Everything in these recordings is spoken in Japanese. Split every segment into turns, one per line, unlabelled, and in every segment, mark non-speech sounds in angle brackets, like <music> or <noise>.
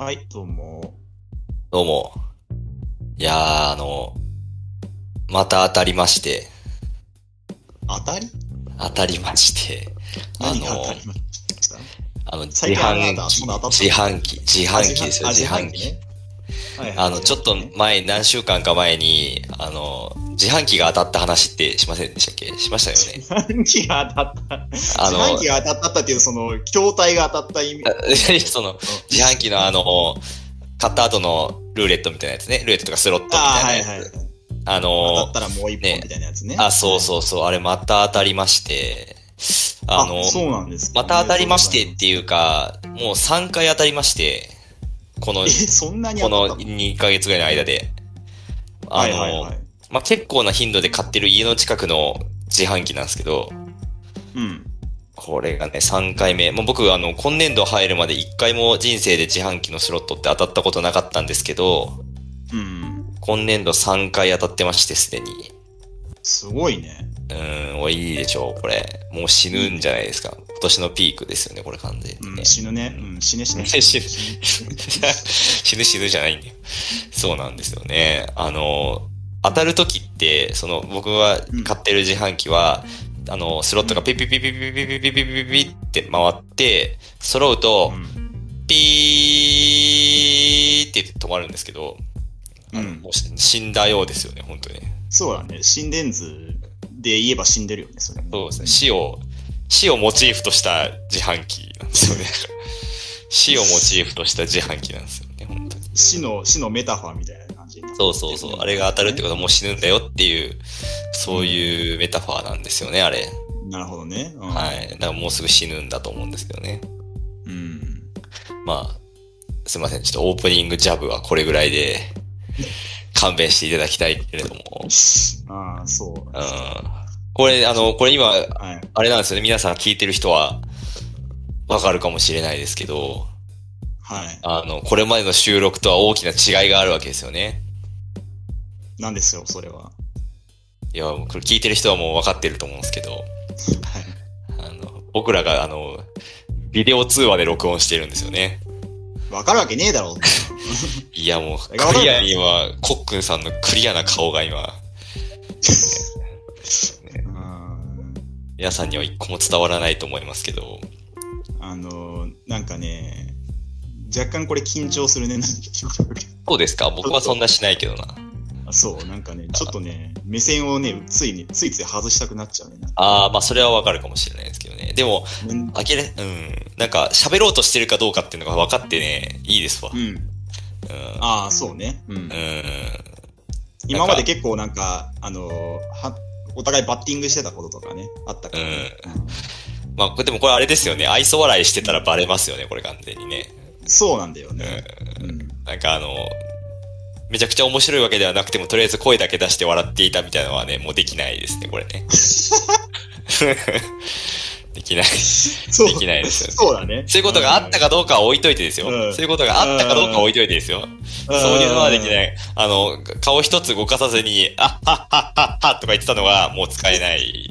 はい、どうも。
どうも。いやー、あの、また当たりまして、
当たり？
当たりまして、あのあの、自販機、
た
自販機、自販機ですよ、
あ
自販機。あの、ちょっと前、何週間か前に、あの、自販機が当たった話ってしませんでしたっけ？しましたよね。
自販機が当たった。
あ
自
の
販機が当たったっていう、その、筐体が当たった意味。
その、自販機のあの、買った後のルーレットみたいなやつね。ルーレットとかスロットみ
ああ、
たいなやつ。
はいはい。
あ
当た
の
ったらもう一本
ね
みたいなやつね。
あ、そうそうそう、あれまた当たりまして、あの、
そうなんですかね
また当たりましてっていうか、もう3回当たりまして、このこの
当たった
2ヶ月ぐらいの間で。あ
はい
の、
はいはい。
まあ、結構な頻度で買ってる家の近くの自販機なんですけど、
うん。
これがね、3回目。もう僕、あの、今年度入るまで1回も人生で自販機のスロットって当たったことなかったんですけど、
うん。
今年度3回当たってまして、すでに。
すごいね。
うーん、おいいでしょう、これ。もう死ぬんじゃないですか。今年のピークですよね、これ完全にね
うん、。死ぬね。うん、死ね <laughs> 死ね。
死ぬ <laughs> 死ぬ死ぬじゃないんだよ。そうなんですよね。あの、当たるときって、その、僕が買ってる自販機は、あの、スロットがピッピッピッピッピッピッピッピッピッピッピッって回って、揃うと
う、ん。
ピーって止まるんですけど、
うん
もうし死んだようですよね、本当に。
そうだね。心電図で言えば死んでるよね、それね。
そうですね。死を、死をモチーフとした自販機なんですよね。死をモチーフとした自販機なんですよね、本当に。
死の、死のメタファーみたいな
そうそうそう。あれが当たるってことはもう死ぬんだよっていう、そういうメタファーなんですよね、あれ。
なるほどね。うん
はい。だからもうすぐ死ぬんだと思うんですけどね。
うん。
まあ、すいません。ちょっとオープニングジャブはこれぐらいで勘弁していただきたいけれども。
ああ、そう。
うん。これ、あの、これ今、
はい。
あれなんですよね。皆さん聞いてる人はわかるかもしれないですけど、
はい。
あの、これまでの収録とは大きな違いがあるわけですよね。
なんですよ、それは。
いや、これ聞いてる人はもう分かってると思うんですけど、
はい。
あの、僕らがあの、ビデオ通話で録音してるんですよね。
わかるわけねえだろ。<laughs>
いやもう、クリアに今、コックンさんのクリアな顔が今、
う <laughs> ん
皆さんには一個も伝わらないと思いますけど、
あの、なんかね、若干これ緊張するね。
そうですか？僕はそんなしないけどな。
あそう、なんかね、ちょっとね、目線をね、ついに、ついつい外したくなっちゃうね。
ああ、まあそれはわかるかもしれないですけどね。でも、
うん
あきれ、うん。なんか、喋ろうとしてるかどうかっていうのが分かってね、いいですわ。
うん。
うん。
ああ、そうね。うん
う。ん。
今まで結構なんか、あの、は、お互いバッティングしてたこととかね、あったからね。
まあ、これでもこれあれですよね。愛想笑いしてたらバレますよね、これ完全にね。
うんそうなんだよね。うん。
なんかあの、めちゃくちゃ面白いわけではなくても、とりあえず声だけ出して笑っていたみたいなのはね、もうできないですね、これね。<laughs> できない。できないですよね
そうだね。
そういうことがあったかどうかは置いといてですよ。
うん
そういうことがあったかどうかは置いといてですよ。そういうのはできない。あの、顔一つ動かさずに、あっはっはっはっはとか言ってたのが、もう使えない。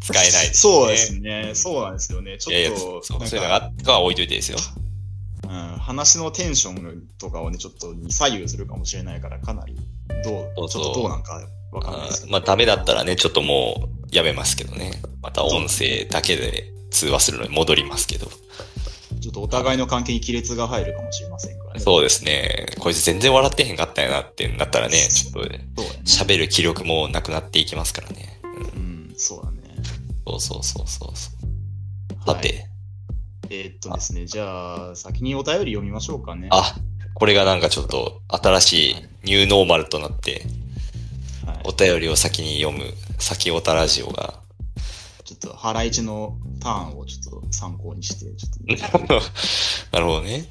使えないです、ね。
そうですね。そうなんですよね。ち
いやいや、
ょっと、
そう
なん
そういうのがあ
か、
ったかは置いといてですよ。
うん、話のテンションとかをね、ちょっとに左右するかもしれないから、かなり、どう、ちょっとどうなんかわかんないですけど。
まあダメだったらね、ちょっともうやめますけどね。また音声だけで通話するのに戻りますけど。
ちょっとお互いの関係に亀裂が入るかもしれませんからね。
そうですね。こいつ全然笑ってへんかったよなってなったらね、ちょっと。喋る気力もなくなっていきますからね。うん
うん、そうだね。
そうそうそうそうそう。さて、
えーっとですね、じゃあ、先にお便り読みましょうかね。
あ、これがなんかちょっと新しいニューノーマルとなって、
はい
お便りを先に読む、先おたラジオが。
ちょっと、ハライチのターンをちょっと参考にして、ちょっと、<laughs>
なるほどね。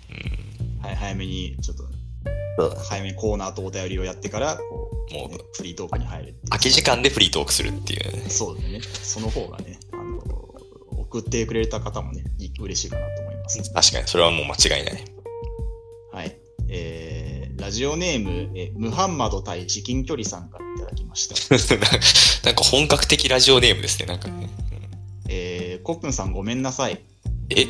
はい、早めに、ちょっと、
うん。
早めにコーナーとお便りをやってから、こう、
もう
ねフリートークに入る
空き時間でフリートークするっていうね。
そうですね。その方がね、送ってくれた方もね、い嬉しいかなと思います。
確かに、それはもう間違いない。
はい。えー、ラジオネーム、えムハンマド対至近距離さんからいただきました。<laughs>
なんか本格的ラジオネームですね、なんかね。
えー、コップンさんごめんなさい。
え？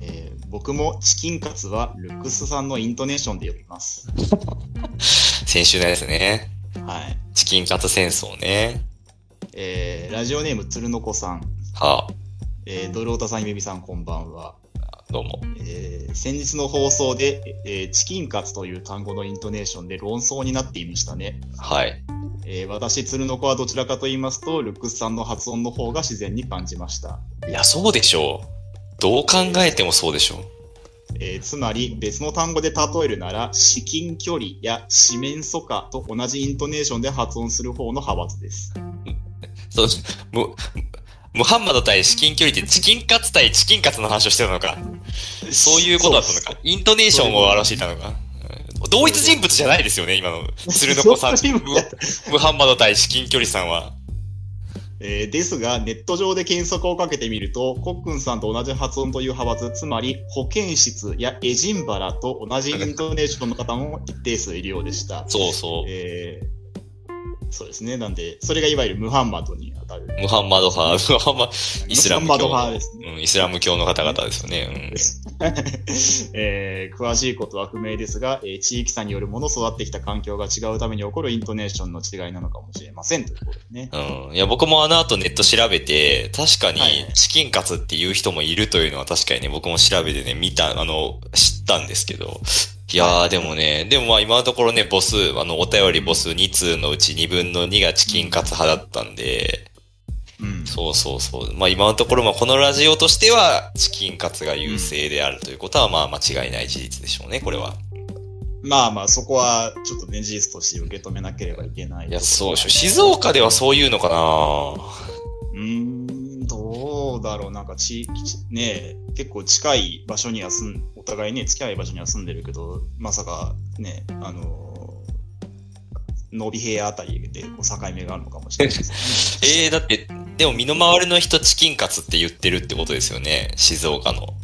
えー僕もチキンカツはルックスさんのイントネーションで呼びます。<laughs>
先週のやつね。
はい。
チキンカツ戦争ね。
えー、ラジオネーム鶴の子さん、
は
えー、ドルオタさん、ゆめみさん、こんばんは。
あ、どうも。
えー、先日の放送で、えーチキンカツという単語のイントネーションで論争になっていましたね。
はい。
えー私、鶴の子はどちらかと言いますと、ルックスさんの発音の方が自然に感じました。
いや、そうでしょう。どう考えてもそうでしょう。
えーつまり、別の単語で例えるなら、至近距離や四面楚歌と同じイントネーションで発音する方の派閥です。
そう、ム、ムハンマド対至近距離ってチキンカツ対チキンカツの話をしてたのか。そういうことだったのか。イントネーションを表していたのか。うん同一人物じゃないですよね、今の。<laughs> 鶴の子さん。ムハンマド対至近距離さんは。
えーですが、ネット上で検索をかけてみると、コックンさんと同じ発音という派閥、つまり保健室やエジンバラと同じイントネーションの方も一定数いるようでした。
そうそう。
えーそうですね。なんで、それがいわゆるムハンマドに当たる。
ムハンマド派、<laughs> ムハンマ、イスラム
ムハンマド派ですね。
うん、イスラム教の方々ですよね。<laughs>
えー詳しいことは不明ですが、えー地域差によるもの育ってきた環境が違うために起こるイントネーションの違いなのかもしれませんということでね。
うん。うん。いや、僕もあの後ネット調べて、確かにチキンカツっていう人もいるというのは確かにね、僕も調べてね、見た、あの、知ったんですけど。いやー、でもね、でもまあ今のところね、母数、あの、お便り母数2通のうち2分の2がチキンカツ派だったんで、
うん。
そうそうそう。まあ今のところ、まあこのラジオとしては、チキンカツが優勢であるということは、まあ間違いない事実でしょうね、これは。
まあまあ、そこはちょっとね、事実として受け止めなければいけない。
いや、そうでしょ。静岡ではそういうのかな
うーん、どうだろう。なんかち、ちね結構近い場所には住ん、お互いね、近い場所には住んでるけど、まさかね、あのー、伸び平あたりでこう境目があるのかもしれないですね。
え <laughs> えー、だって、でも身の回りの人チキンカツって言ってるってことですよね。静岡の。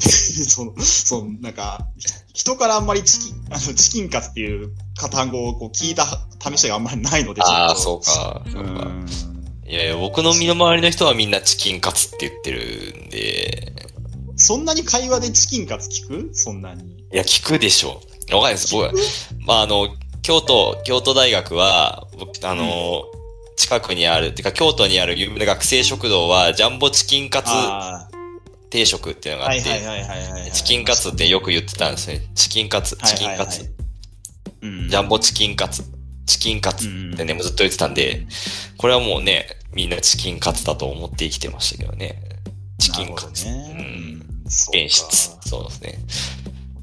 <laughs>
その、その、なんか、ひ人からあんまりチキン、<laughs> あの、チキンカツっていう単語をこう聞いた試しがあんまりないので、
ああ、そうか。そう。いやいや、僕の身の回りの人はみんなチキンカツって言ってるんで、
そんなに会話でチキンカツ聞く？そんなに。
いや、聞くでしょ。わかんないです。僕は、まあ、あの、京都、京都大学は、僕、あの、近くにある、てか京都にある有名な学生食堂は、ジャンボチキンカツ
あ
定食っていうの
あ、
があって。チキンカツってよく言ってたんですね。チキンカツ、チキンカツ。
うん。
ジャンボチキンカツ、チキンカツってね、もうずっと言ってたんで、これはもうね、みんなチキンカツだと思って生きてましたけどね。チキンカツ。
ね。
うん。演出。そうですね。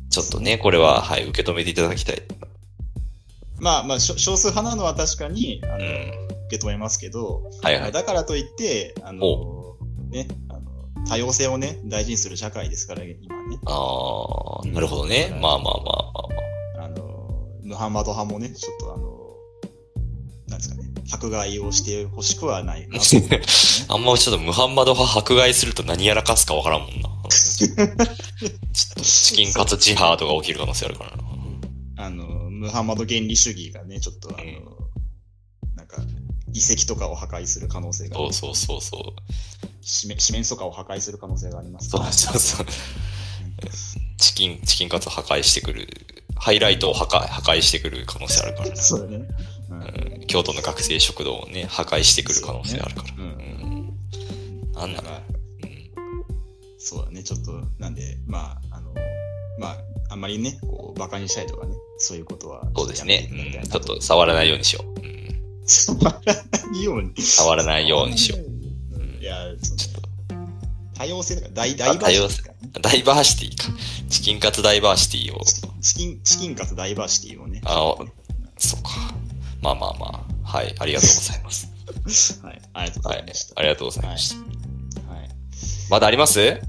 ちょっとね、これは、はい、受け止めていただきたい。
まあまあ、少数派なのは確かに、あの、
うん。
受け止めますけど、
はいはい。
だからといって、あの、ね、あの、多様性をね、大事にする社会ですから、今ね。
ああ、なるほどね。まあまあまあまあ。
あの、ムハンマド派もね、ちょっとあの、なんですかね、迫害をしてほしくはない <laughs>
あんまちょっとムハンマド派迫害すると何やらかすかわからんもんな。ちょっとチキンカツジハードが起きる可能性あるからな。
あの、ムハンマド原理主義がね、ちょっとあの、
うん
なんか、遺跡とかを破壊する可能性が、
そうそうそうそう。
四面四面とかを破壊する可能性があります
そうそうそう。チキン、チキンカツ破壊してくる。ハイライトを破壊破壊してくる可能性あるからな。
そうだね。うん
うん京都の学生食堂をね、破壊してくる可能性あるから。
う
うんん。なんだろ
だから、
う。うん
そうだね、ちょっと、なんで、まあ、あの、まあ、あんまりね、こう、馬鹿にしたりとかね、そういうことは。
そうですね。うんちょっと触らないようにしよう。うん
触らないように。
触らないようにしよう。
うん。いや、
ちょっと
多様性だから、ダイ、ダイバーシティ。
ダイバーシティか。チキンカツダイバーシティを。
チキン、チキンかつダイバーシティをね。
あそうか。まあまあまあ。はい。ありがとうございます。<laughs>
はい。ありがとうご
はい
ざいました。。
ありがとうございました。
はい。
まだあります？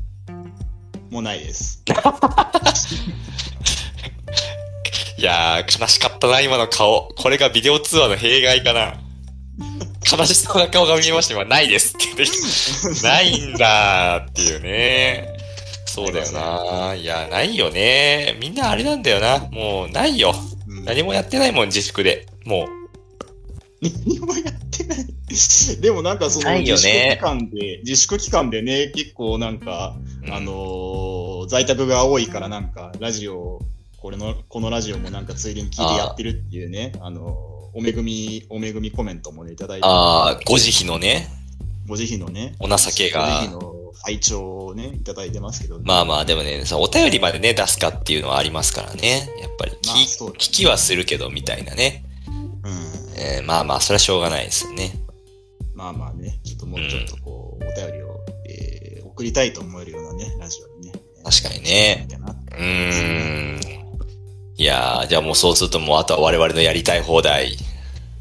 もうないです。<laughs>
いやー、悲しかったな、今の顔。これがビデオ通話の弊害かな。悲しそうな顔が見えました。今、ないですって。<laughs> ないんだーっていうね。そうだよな。いや、ないよね。みんなあれなんだよな。もう、ないよ。
うん
何もやってないもん、自粛で。もう。
何もやってない。でもなんかその自粛
ね
期間で、自粛期間でね、結構なんか、
うん。
あのー在宅が多いからなんか、ラジオ、これの、このラジオもなんかついでに聞いてやってるっていうね、あのーおめぐみ、おめぐみコメントもね、いただいて、
ああ、ご慈悲のね、
ご慈悲のね、
お情けが。
ご慈悲の拝聴をね、いただいてますけど、
まあまあ、でもね、そのお便りまでね、出すかっていうのはありますからね。やっぱり聞、
まあね。
聞きはするけど、みたいなね。
うん。
えーまあまあ、それはしょうがないですよね。
まあまあね、ちょっともうちょっとこう、お便りを、えー送りたいと思えるようなね、ラジオにね。
確かにねうーん。いやー、じゃあもうそうするともうあとは我々のやりたい放題。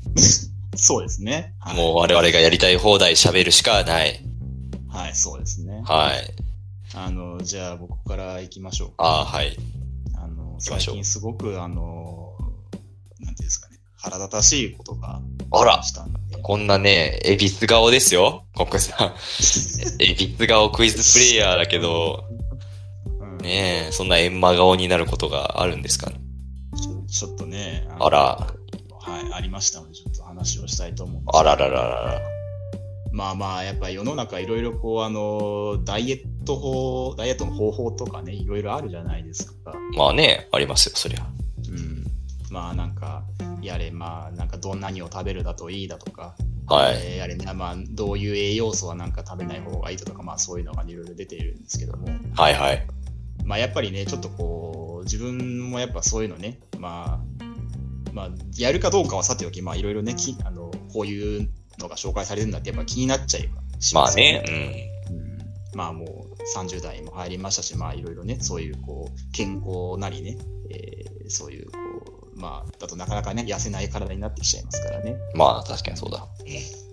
<laughs>
そうですね。はい
もう我々がやりたい放題喋るしかない。
はい、そうですね。
はい。
あの、じゃあ僕から行きましょう。
ああ、はい。
あの、最近すごく、あの、なんていうんですかね、腹立たしいことが
あら
したんで、
こんなね、エビス顔ですよ。コックさん。<laughs> エビス顔クイズプレイヤーだけど、
うん
ねえ、そんなエンマ顔になることがあるんですかね。
ちょっとね、の
あら。
はい、ありましたので、ちょっと話をしたいと思うんです
あららららら。
まあまあ、やっぱり世の中いろいろこう、あの、ダイエット法、ダイエットの方法とかね、いろいろあるじゃないですか。
まあね、ありますよ、そりゃ。
うん。まあなんか、やれ、まあなんかどんなにを食べるだといいだとか、
はい。
えーやれね、まあどういう栄養素はなんか食べない方がいいだとか、まあそういうのがいろいろ出ているんですけども、
はいはい。
まあやっぱりね、ちょっとこう、自分もやっぱそういうのね、まあ、まあ、やるかどうかはさておき、まあいろいろね、きあの、こういうのが紹介されるんだってやっぱ気になっちゃいし
まあ
ますよ
ね、
うんまあもう30代も入りましたし、まあいろいろね、そういうこう、健康なりね、えーそういうこう、まあ、だとなかなかね、痩せない体になってきちゃいますからね。
うん。まあ確かにそうだ。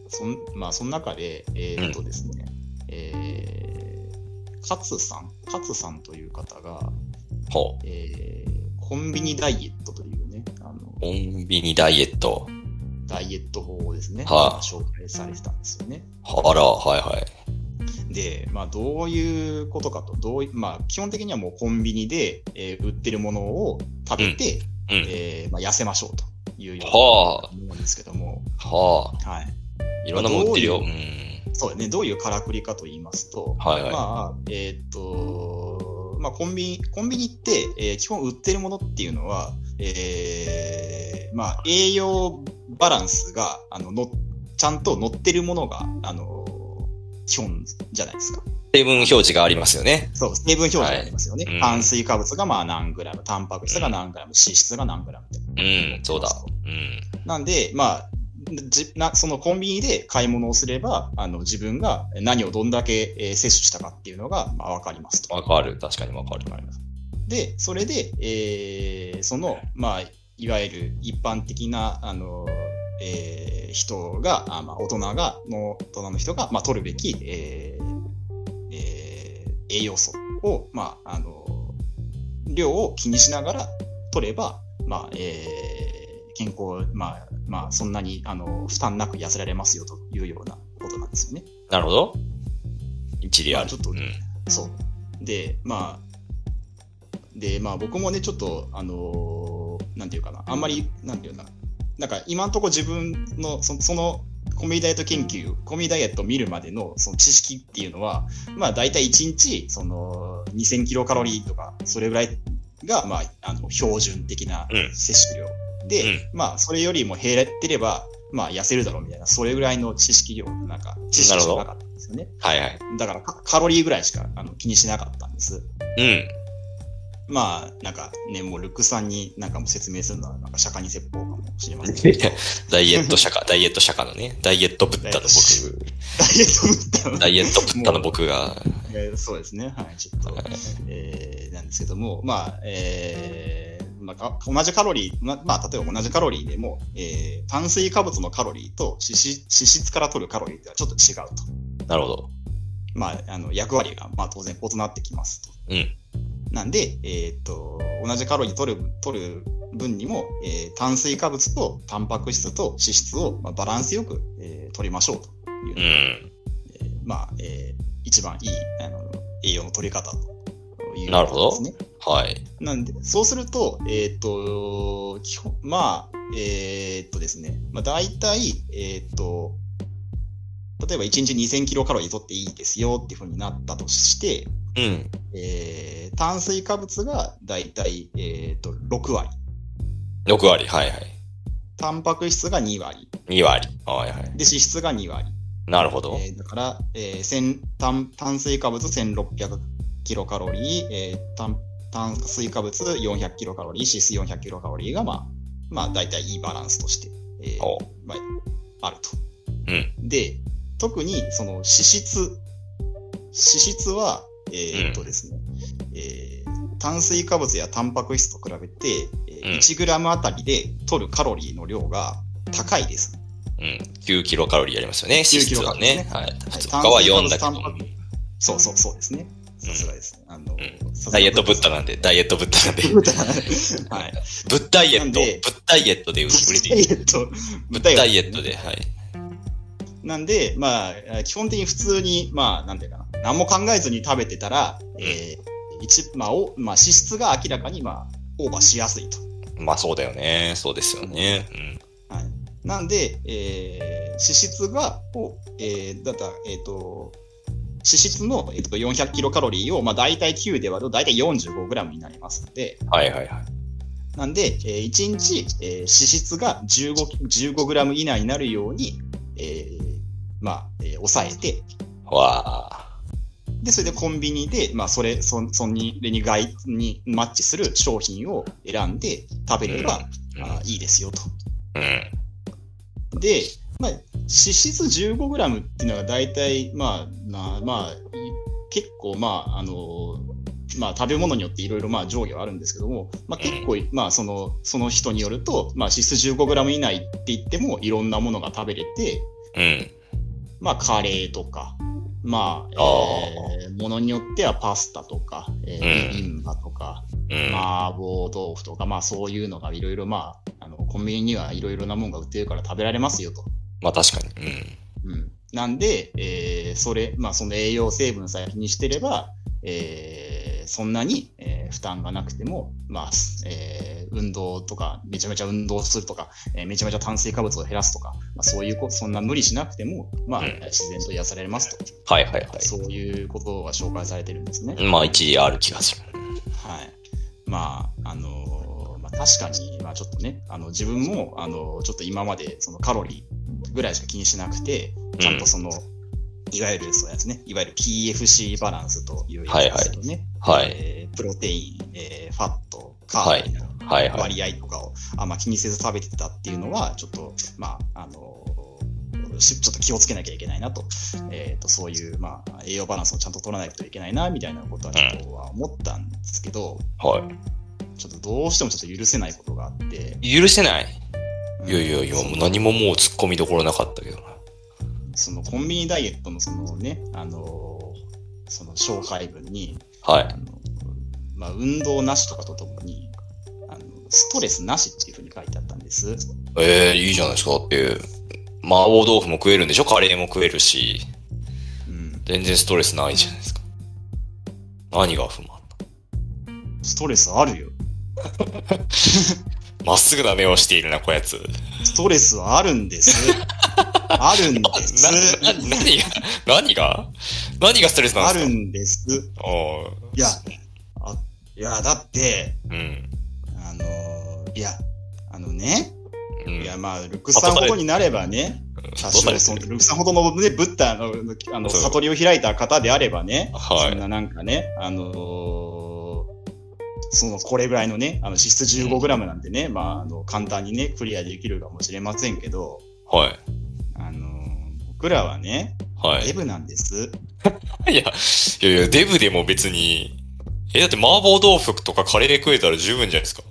そんまあ、その中で、えーっとですね、えー、勝さん、勝さんという方が、
ほう。
えーコンビニダイエットというね、あの、
コンビニダイエット。
ダイエット法をですね、
はあ
紹介されてたんですよね。
あら、はいはい。
で、まあ、どういうことかと、どういまあ、基本的にはもうコンビニで、えー売ってるものを食べて、
うん。
えーまあ、痩せましょうというような
はあ
思うんですけども、
は
はい。
あ。いろんなもん売ってるよ。
まあどう
うん。
そうね、どういうからくりかと言いますと、
はいはい。
まあ、えーっと、まあ、コンビニ、コンビニって、えー基本売ってるものっていうのは、えーまあ、栄養バランスが、あの、の、ちゃんと載ってるものが、あの、基本じゃないですか。
成分表示がありますよね。
そう、成分表示がありますよね。
はいうん
炭水化物がまあ何グラム、タンパク質が何グラム、脂質が何グラム。
うん、そうだ。うん。
なんで、まあ、じなそのコンビニで買い物をすれば、あの自分が何をどんだけ、えー摂取したかっていうのが、まあ、分かりますと。
わかる。確かにわかる。
で、それで、えーその、まあ、いわゆる一般的な、あの、えー人が、あまあ、大人が、の、大人の人が、まあ、取るべき、えーえー栄養素を、まあ、あの、量を気にしながら取れば、まあ、えー健康、まあ、まあ、そんなに、あの、負担なく痩せられますよというようなことなんですよね。
なるほど。一理ある。
まあちょっと
うん。
そう。で、まあ、で、まあ僕もね、ちょっと、あのーなんていうかな、あんまり、なんていうかな、なんか今んとこ自分の、そその、コミダイエット研究、コミダイエットを見るまでのその知識っていうのは、まあ大体1日、その、2000キロカロリーとか、それぐらいが、まあ、あの、標準的な
うん
摂取量。で、まあ、それよりも減ってれば、まあ、痩せるだろうみたいな、それぐらいの知識量、なんか、知識しかなかったんですよね。
はいはい。
だからカカロリーぐらいしかあの気にしなかったんです。
うん。
まあ、なんかね、もうルックさんになんかもう説明するのはなんか釈迦に説法かもしれませんダイ <laughs>
ダイエット釈迦、ダイエット釈迦のね、ダイエットブッダの僕、
エットブッダの
ダイエットブッダの僕が、
えーそうですね、はい、ちょっと、えーなんですけども、まあ、えーまあ、か同じカロリー、ままあ、例えば同じカロリーでも、えー炭水化物のカロリーと脂質脂質から取るカロリーではちょっと違うと。
なるほど。
まあ、あの役割が、まあ、当然異なってきますと。
うん。
なんで、えーっと、同じカロリー取る、取る分にも、えー炭水化物とタンパク質と脂質を、まあ、バランスよく、えー取りましょうという
うん。
えーまあ、えー一番いいあの栄養の取り方という
なるほど
ことですね。
はい。
なんで、そうすると、えっ、と、基本、まあ、えっ、とですね、まあ大体、えっ、と、例えば1日2000キロカロリー取っていいですよっていうふうになったとして、
うん。
えー炭水化物が大体、えっ、と、6割。
6割。はいはい。
タンパク質が2割。
2割。はいはい。
で、脂質が2割。
なるほど。
えーだから、えー千炭炭水化物1600キロカロリー、えー炭炭水化物400キロカロリー、脂質400キロカロリーが、まあ、まあ、大体いいバランスとして、えー
お
まあ、あると。
うん。
で、特にその脂質、脂質は、えーっとですね、えー炭水化物やタンパク質と比べて、えー
うん
1グラムあたりで取るカロリーの量が高いです。
うん。9キロカロリーありますよね。脂質はね。はい。他は4
水化物
だけど。
そうそうそうですね。さすがです。あの、
ダイエットブッダなんで、ダイエットブッダなんで。
は <laughs> い。
ブッダイエット、ブッダイエットで売
ブ
れている。
エット。
ブッダイエットで、はい。
なんで、まあ、基本的に普通に、まあ、なんていうかな。何も考えずに食べてたら、えー一、まあ、お、まあ、脂質が明らかに、まあ、オーバーしやすいと。
まあそうだよね。そうですよね。うん。
はい。なんで、えー脂質が、をえーだったら、えっ、と、脂質の、えー、と400キロカロリーを、まあ、大体9で割ると大体45グラムになりますので、
はいはいはい。
なんで、えー1日、えー脂質が15、15グラム以内になるように、えーまあ、えー抑えて、
わあ。
で、それでコンビニで、まあ、それ、そそれに、に外にマッチする商品を選んで食べれば、
うん
あーいいですよと。
うん。
で、まあ、脂質 15g っていうのが大体、まあ、まあ、まあ、い結構、まあ、あの、まあ、食べ物によっていろいろ、まあ、上下はあるんですけども、まあ、結構、まあ、その、その人によると、まあ、脂質 15g 以内って言っても、いろんなものが食べれて、
うん。
まあ、カレーとか、まあ、
あ
えーものによってはパスタとか、えー
うん
ビビンバとか、
うん。
麻婆豆腐とか、まあ、そういうのがいろいろ、まあ、あの、コンビニにはいろいろなものが売ってるから食べられますよと。
まあ確かに。うん。
うん。なんで、えーそれ、まあ、その栄養成分さえ気にしてれば、えーそんなに、えー負担がなくても、まあ、えー運動とか、めちゃめちゃ運動するとか、えーめちゃめちゃ炭水化物を減らすとか、まあ、そういうこそんな無理しなくても、まあ、
うん
自然と癒されますと。
はいはいは
そういうことが紹介されてるんですね。
い。まあ一理ある気がする。
はい。まあ、あのーまあ、確かに、まあちょっとね、あの、自分も、あのちょっと今まで、そのカロリーぐらいしか気にしなくて、ちゃんとその、いわゆるそうやつね、いわゆる PFC バランスというやつですよね。
はい。
えープロテイン、えーファット、カーボの
はいはい。
割合とかをあんま気にせず食べてたっていうのは、ちょっと、まあ、あのしちょっと気をつけなきゃいけないなと、えっ、と、そういう、まあ、栄養バランスをちゃんと取らないといけないな、みたいなことはちょっとは思ったんですけど、
はい。
ちょっとどうしてもちょっと許せないことがあって、
許せない？
うん
いやいやいや、もう何ももう突っ込みどころなかったけどな。
そのコンビニダイエットのそのね、あのその紹介文に、
はい。
あのまあ、運動なしとかとともに、あのストレスなしっていうふうに書いてあったんです。
ええいいじゃないですか。だって、麻婆豆腐も食えるんでしょ？カレーも食えるし、
うん、
全然ストレスないじゃないですか。何が不満
ストレスあるよ。<laughs>
まっすぐな目をしているな、こやつ。
ストレスはあるんです。<laughs> あるんです。
な、な、何が、何が？何がストレスなん
ある
ですか？
んです。
お
いや、あいや、だって、
うん。
あのいや、あのね、
うん。
いや、まあ、ルックスさんほどになればね、多少、そのルックスさんほどのね、ブッダの、あの、悟りを開いた方であればね、
はい
そんななんかね、あのーその、これぐらいのね、あの、脂質 15g なんてね、まあ、あの、簡単にね、クリアできるかもしれませんけど、
はい。
あのー僕らはね、
はい。
デブなんです。<laughs>
いや、いやいや、デブでも別に、え、だって麻婆豆腐とかカレー食えたら十分じゃないですか。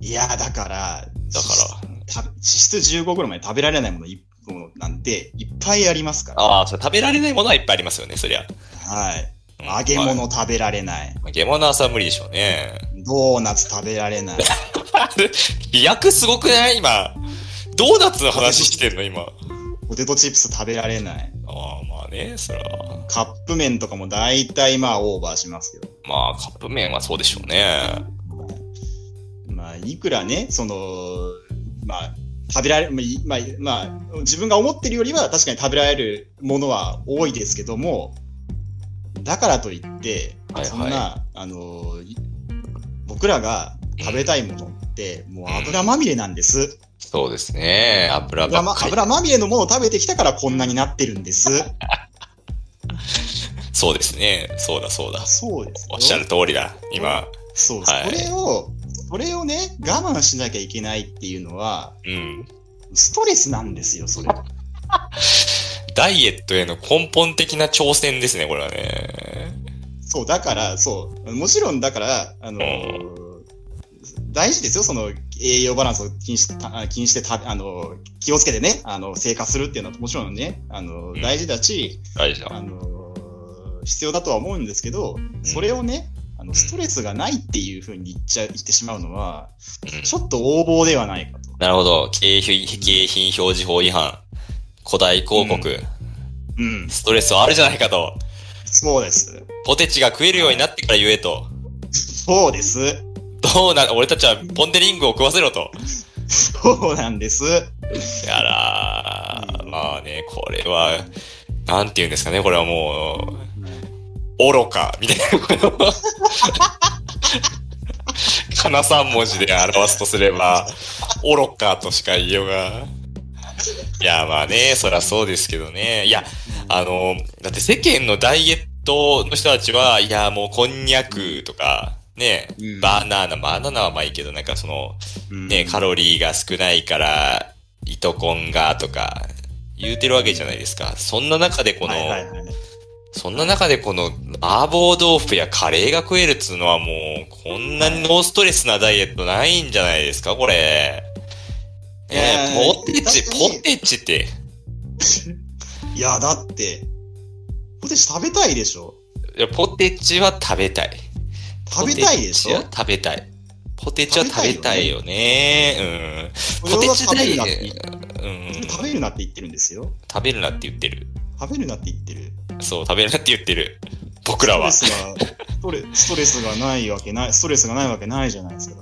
いや、だから、
だから
た脂質 15g まで食べられないものいものなんていっぱいありますから。
ああ、それ食べられないものはいっぱいありますよね、そりゃ。
はい。
うん
揚げ
はい
物食べられない。
まあ揚げ物はさ無理でしょうね。
ドーナツ食べられない。<laughs>
飛躍すごくない？今。ドーナツの話してんの？今。あ
ポテトチップス食べられない。
あ、まあね、そら。
カップ麺とかも大体まあオーバーしますよ。
まあ、カップ麺はそうでしょうね。
まあ、いくらね、その、まあ、食べられる、まあ、まあ、自分が思ってるよりは確かに食べられるものは多いですけども、だからといって、
はいはい
そんな、あの、い僕らが食べたいものって、もう油まみれなんです。
そうですね。油
ま
っかり。
油まみれのものを食べてきたからこんなになってるんです。
そうですね。そうだそうだ。
そうですよ。
おっしゃる通りだ。今。
そう、
はい
それを、それをね、我慢しなきゃいけないっていうのは、
うん。
ストレスなんですよ、それ。<laughs>
ダイエットへの根本的な挑戦ですね、これはね。
そう、だから、そう、もちろんだから、あのー大事ですよ、その栄養バランスを気にして、た気にしてた、あのー気をつけてね、あの、生活するっていうのはもちろんね、あの大事だし、
大事だ。
あのー必要だとは思うんですけど、それをね、あの、ストレスがないっていうふうに言っちゃ、言ってしまうのは、
うん
ちょっと横暴ではないかと。
なるほど。景品、景品表示法違反。古代広告。
うん、
ストレスはあるじゃないかと。
そうです。
ポテチが食えるようになってから言えと。
そうです。
どうな、俺たちはポンデリングを食わせろと。
そうなんです。
やらー、まあね、これは、なんて言うんですかね、これはもう、愚か、みたいな。<laughs> かな三文字で表すとすれば、愚かとしか言いようが。いや、まあね、そりゃそうですけどね。いや、あの、だって世間のダイエットの人たちは、いや、もうこんにゃくとか、ね、
うん
バナナ、バナナはまあいいけど、なんかその、ね、カ
ロ
ロリーが少ないから、糸コンがとか、言うてるわけじゃないですか。そんな中でこの、
はいはいはい。
そんな中でこの、麻婆豆腐やカレーが食えるっつうのはもう、こんなにノーストレスなダイエットないんじゃないですか、これ。
いや
ねポテチ、ポテチって、
いや、だって、ポテチ食べたいでしょ？
いやポテチは食べたい。
食べたいでしょ？
食べたい。ポテチは食べたいよね。うん。ポテチ
食べ
大
るなって。食べるなって言ってるんですよ。
食べるなって言ってる。
食べるなって言ってる。
そう、食べるなって言ってる。僕らは。
ストレスが、ストレスがないわけない、ストレスがないわけないじゃないですか。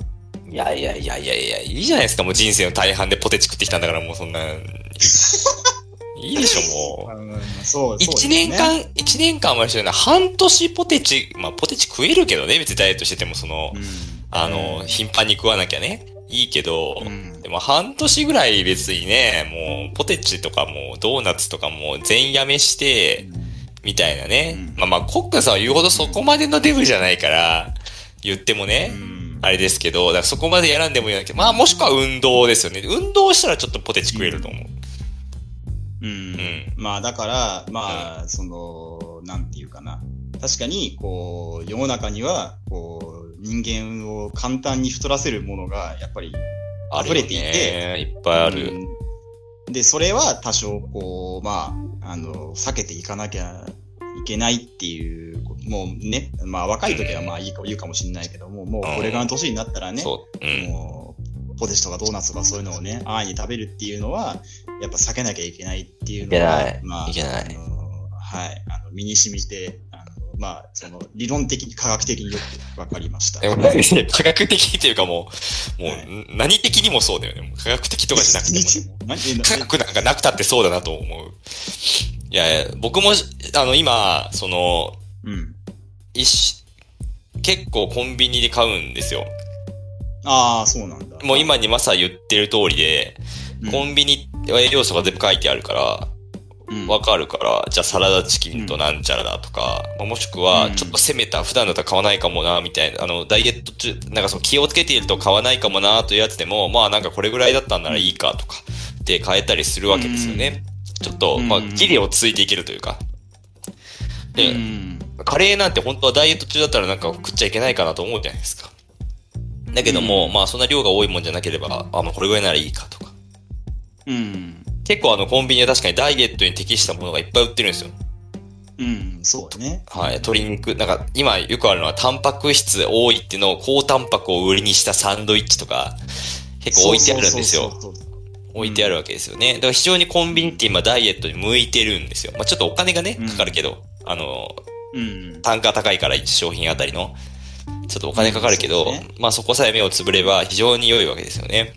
いやいやいやいやいや、いいじゃないですか。もう人生の大半でポテチ食ってきたんだから、もうそんな。いいでしょ、もう。
う
一
ね。
年間、一年間はしてるな、半年ポテチ、まあポテチ食えるけどね、別にダイエットしてても、その、
うん。
あの、頻繁に食わなきゃね、いいけど、
うん。
でも半年ぐらい別にね、もうポテチとかもドーナツとかも全やめして、みたいなね。
うん。
まあまあ、コックさんは言うほどそこまでのデブじゃないから、言ってもね、
うん
あれですけど、だからそこまでやらんでもいいんだけど、まあもしくは運動ですよね。運動したらちょっとポテチ食えると思う。
うん
ん
まあだから、まあ、その、なんていうかな。確かに、こう、世の中には、こう、人間を簡単に太らせるものが、やっぱり、溢れていて
ね。いっぱいある。
うんで、それは多少、こう、まあ、あの、避けていかなきゃいけないっていう、もうね、まあ若い時はまあいいか言うかもしれないけども、もうこれからの年になったらね。もう、ポテチとかドーナツとかそういうのをね、安易に食べるっていうのは、やっぱ避けなきゃいけないっていうのは、
い
まあ、
いけない
はい、あの、身に染みて、あの、まあ、その、理論的に、科学的によくわかりました。<laughs>
科学的っていうかもう、もう、
はい
何的にもそうだよね。科学的とかじゃなくても科学なんかなくたってそうだなと思う。いやいや、僕も、あの、今、その、
うん。
一、結構コンビニで買うんですよ。
ああ、そうなんだ。
もう今にまさ言ってる通りで、
うん、
コンビニは栄養素が全部書いてあるから、
うん
わかるから、じゃあサラダチキンとなんちゃらだとか、まあもしくは
うん
ちょっと攻めた、普段だったら買わないかもな、みたいな、あの、ダイエット中、なんかその気をつけていると買わないかもな、というやつでも、まあなんかこれぐらいだったんならいいかとか、で買えたりするわけですよね。ちょっと、まあ、
うん
ギリをついていけるというか。で、
うん
カレーなんて本当はダイエット中だったらなんか食っちゃいけないかなと思うじゃないですか。だけども、
うん
まあそんな量が多いもんじゃなければ、あ、まあこれぐらいならいいかとか。
うん。
結構あのコンビニは確かにダイエットに適したものがいっぱい売ってるんですよ。
うん、そうだね。
はい。鶏肉、なんか今よくあるのはタンパク質多いっていうのを高タンパクを売りにしたサンドイッチとか結構置いてあるんですよ。置いてあるわけですよね。だから非常にコンビニって今ダイエットに向いてるんですよ。まあちょっとお金がね
うん、
かかるけど、あの、
うん。
単価高いから1商品あたりの。ちょっとお金かかるけど、
うんそうです
まあそこさえ目をつぶれば非常に良いわけですよね。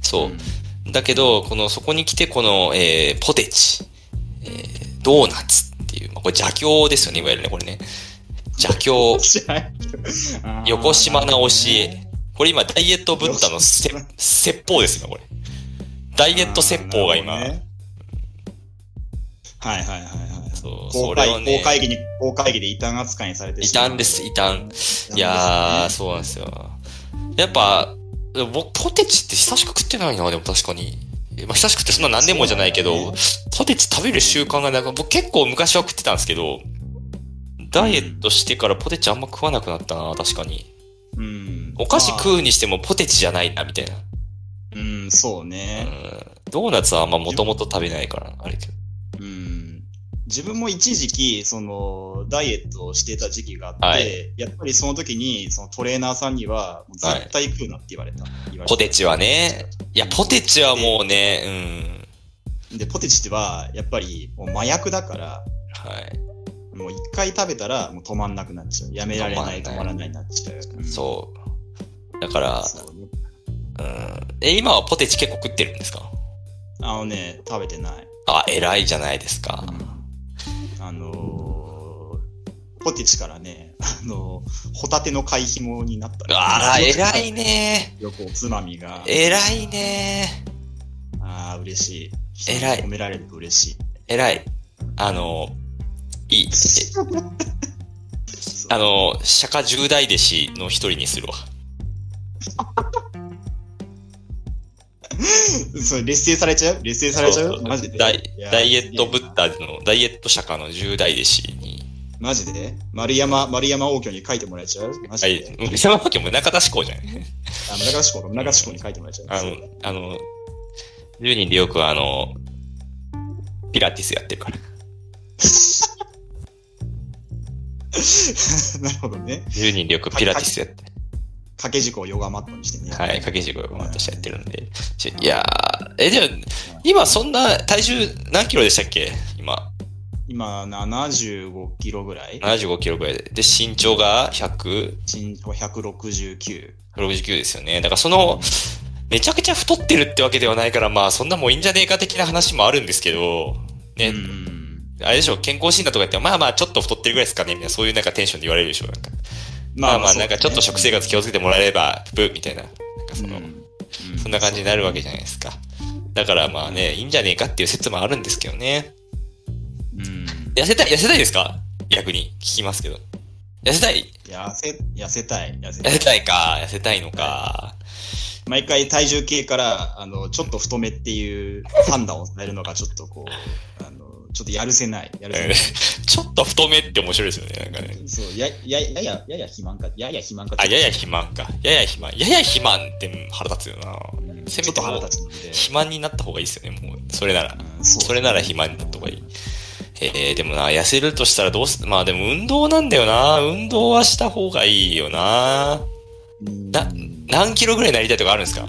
そう。だけど、この、そこに来て、この、えー、ポテチ、えー、ドーナツっていう、まあ、これ邪教ですよね、いわゆるね、これね。邪教、<laughs> 横島な教え。これ今、ダイエットブッダのせ説法ですよ、これ。ダイエット説法が今、
ねはいはいはいはい。
そう、
公開
ね
公、会議に、公会議で異端扱いにされて
異端です、異端。いやー、そうなんですよ。やっぱ、僕、ポテチって久しく食ってないな、でも確かに。まあ、久しくってそんな何年もじゃないけど、
ね
ポテチ食べる習慣がなく、僕結構昔は食ってたんですけど、ダイエットしてからポテチあんま食わなくなったな、確かに。
うん。
お菓子
まあ
食うにしてもポテチじゃないな、みたいな。
うん、そう
う
ね。
ん。ドーナツはあんまもともと食べないから、あれけど。
うん。自分も一時期、その、ダイエットをしてた時期があって、
はい
やっぱりその時に、そのトレーナーさんには、絶対食うなって言われた。言われた
ポテチはね。いや、ポテチはもうね、
で、ポテチっては、やっぱり、もう麻薬だから、
うん。はい。
もう一回食べたら、もう止まんなくなっちゃう。やめられない、
止ま
止まらないになっちゃう。うん
そう。だから、
そう
うん。え、今はポテチ結構食ってるんですか？
あのね、食べてない。
あ、偉いじゃないですか。
あのー、ポテチからね、あのー、ホタテの貝紐になった
あら、<laughs> 偉いね。
よくおつまみが。
偉いね。
ああ、嬉しい。
偉い
褒められると嬉しい。
偉い。あの、いい。え
そう
あの、釈迦十大弟子の一人にするわ。<laughs>
それ劣勢されちゃう？劣勢されちゃ
そうう
マジで？
ダイエットブッダの、ダイエット釈迦の十大弟子に。
マジで？丸山、丸山王居に書いてもらえちゃう？マ
は
ジで？
い。山脇も中田志向じゃん。
あ、村川志向、村川志向に書いてもらえちゃう。
あの、あの、10人でよくあの、ピラティスやってるから。<laughs>
なるほどね。
10人でよくピラティスやって。
掛け軸をヨガマットにしてね。
はい、掛け軸をまたやってるんで。ちいやー、え、でも、今そんな体重何キロでしたっけ？今。
今、75キロぐらい。
75キロぐらいで。で、身長が100、
身長169。
69ですよね。だからその、めちゃくちゃ太ってるってわけではないから、まあそんなもういいんじゃねえか的な話もあるんですけど、ね、
うん。
あれでしょ、健康診断とか言っても、まあまあちょっと太ってるぐらいですかねみたいな、そういうなんかテンションで言われるでしょ。なんかまあまあなんかちょっと食生活気をつけてもらえれば、ぷみたいな。なんかその、そんな感じになるわけじゃないですか。だからまあね、いいんじゃねえかっていう説もあるんですけどね。
うん。
痩せたい、痩せたいですか？逆に聞きますけど。痩せたい？
痩せ、痩せたい。痩せた
痩せ
い。
たいか、痩せたいのか？
毎回体重計から、あの、ちょっと太めっていう判断をされるのがちょっとこう、あの、ちょっとやるせない。やるせない。
ちょっと太めって面白いですよね、なんかね。
そう、や、や、やや、やや肥満か、やや肥満か。
あ、やや肥満か。やや肥満。やや肥満って腹立つよな。
うん
せめて
腹立つ。
肥満になった方がいいですよね、もう。それなら。
うんそう
それなら肥満になった方がいい。えー、でもな、痩せるとしたらどうす、まあでも運動なんだよな。運動はした方がいいよな。
うん
な、何キロぐらいになりたいとかあるんですか？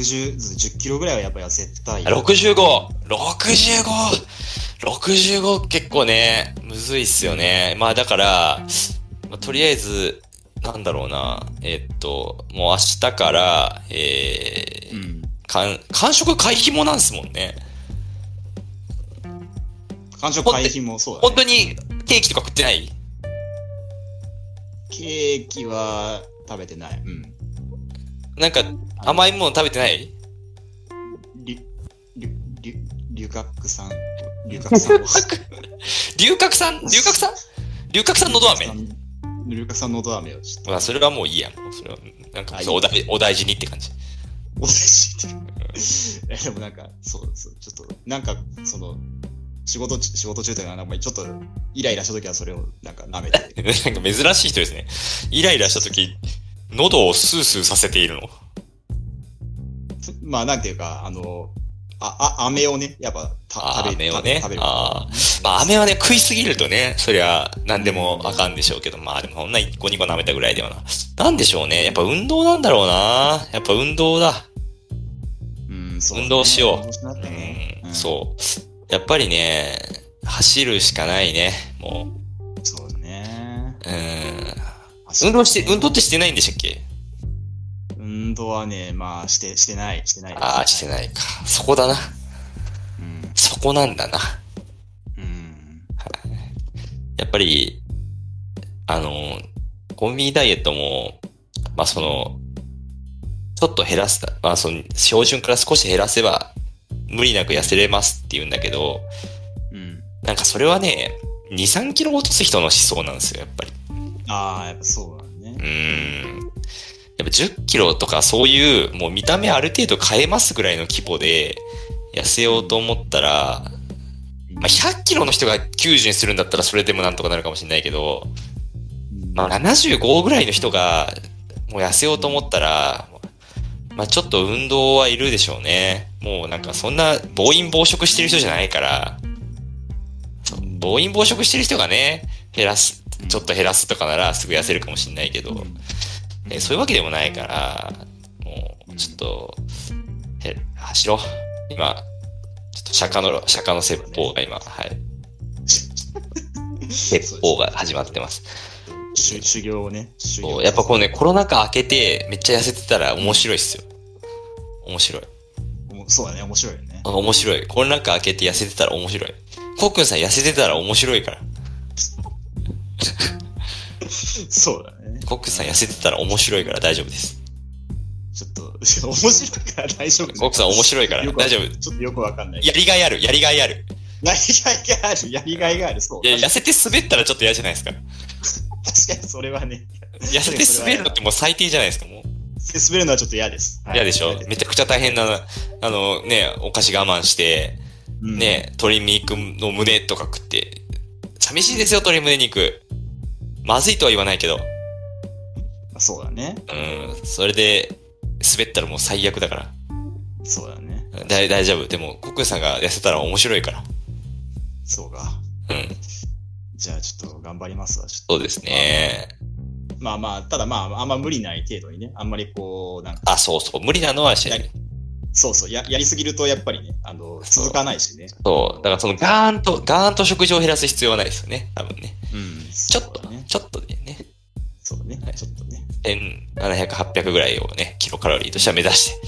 10、60、10キロぐらいはやっぱ痩せたい。
65!65! 65結構ね、むずいっすよね。まあだから、まあとりあえず、なんだろうな。えっと、もう明日から、えー、
うん。
間間食回避もなんすもんね。
感触回避もそうだ、ね。
本当にケーキとか食ってない？
ケーキは食べてない。うん。
なんか甘いもの食べてない？
り、り、り、龍角散龍角散を。
龍角散？龍角散？龍角散のど飴？
龍角散のど飴をちょっと。
まあそれはもういいや。もうそれは、なんかお大お大事にって感じ。
お寿司って。<laughs> えでもなんか、そうそう、ちょっと、なんか、その、仕事中、仕事中というか、なんかちょっと、イライラしたときはそれを、なんか舐めて。<laughs>
なんか珍しい人ですね。イライラした時、喉をスースーさせているの？
まあ、なんていうか、あの、あ、あ、飴をね、やっぱ、食べ
飴をね？
食べる。
あまあ、飴はね、食いすぎるとね、そりゃ、何でもあかんでしょうけど、まあ、でもそんな1個2個舐めたぐらいではな。なんでしょうね。やっぱ運動なんだろうな。やっぱ運動だ。
うん、そう、
運動しよう
ね
うん、そう。やっぱりね、走るしかないね、も
そうね。
う。うん。運動して、運動ってしてないんでしたっけ？
運動はね、まあ、して、してない、してない。
ああ、してないか。そこだな。
うん。
そこなんだな。
うん。
やっぱり、あの、コンビニダイエットも、まあその、ちょっと減らす、まあその、標準から少し減らせば、無理なく痩せれますって言うんだけど、
うん。
なんかそれはね、2、3キロ落とす人の思想なんですよ、やっぱり。
ああ、やっぱそうだ
う
ね。
ーん。やっぱ10キロとかそういう、もう見た目ある程度変えますぐらいの規模で、痩せようと思ったら、まあ、100キロの人が90にするんだったらそれでもなんとかなるかもしれないけど、まあ、75ぐらいの人が、もう痩せようと思ったら、まあ、ちょっと運動はいるでしょうね。もうなんかそんな暴飲暴食してる人じゃないから、暴飲暴食してる人がね、減らす、ちょっと減らすとかならすぐ痩せるかもしれないけど、えそういうわけでもないから、もう、ちょっと、へ、走ろう。今、ちょっと釈迦の、釈迦の説法が今、はい。<laughs> 説法が始まってます。
修修行をね。修行
そうやっぱこうね、コロナ禍明けてめっちゃ痩せてたら面白いっすよ。面白い。
そうだね、面白いよね。
あ面白い。コロナ禍明けて痩せてたら面白い。コックンさん痩せてたら面白いから。<laughs>
そうだね。
コックンさん痩せてたら面白いから大丈夫です。
ちょっと、面白いから大丈夫。
コックさん面白いから大丈夫。
ちょっとよくわかんない。
やりがいある、やりがいある。
やりがいがある、やりがいがある、そう。
いや、痩せて滑ったらちょっと嫌じゃないですか。
確かにそれはね。
痩せて滑るのってもう最低じゃないですか、もう。
滑るのはちょっと嫌です。はい
嫌でしょ？めちゃくちゃ大変な、あのね、お菓子我慢して、
うん
ね、鶏肉の胸とか食って、寂しいですよ、鶏胸肉。まずいとは言わないけど、
そうだね。
うん、それで、滑ったらもう最悪だから。
そうだね。
だ大丈夫。でも、コックンさんが痩せたら面白いから。
そうか。
うん。
じゃあちょっと頑張りますわ。ちょっ
そうですね。
とまあまあ、ただまあ、あんま無理ない程度にね。あんまりこう、なんか、
あ、そうそう。無理なのはしない。
そうそう、ややりすぎるとやっぱりね、あの、続かないしね。
そう。だからそのガーンと、ガーンと食事を減らす必要はないですよね。多分ね。
うん。
ちょっと
ね。
ちょっとでね。
そうだね。ちょっとね。
1700、800ぐらいをね、キロカロリーとしては目指して。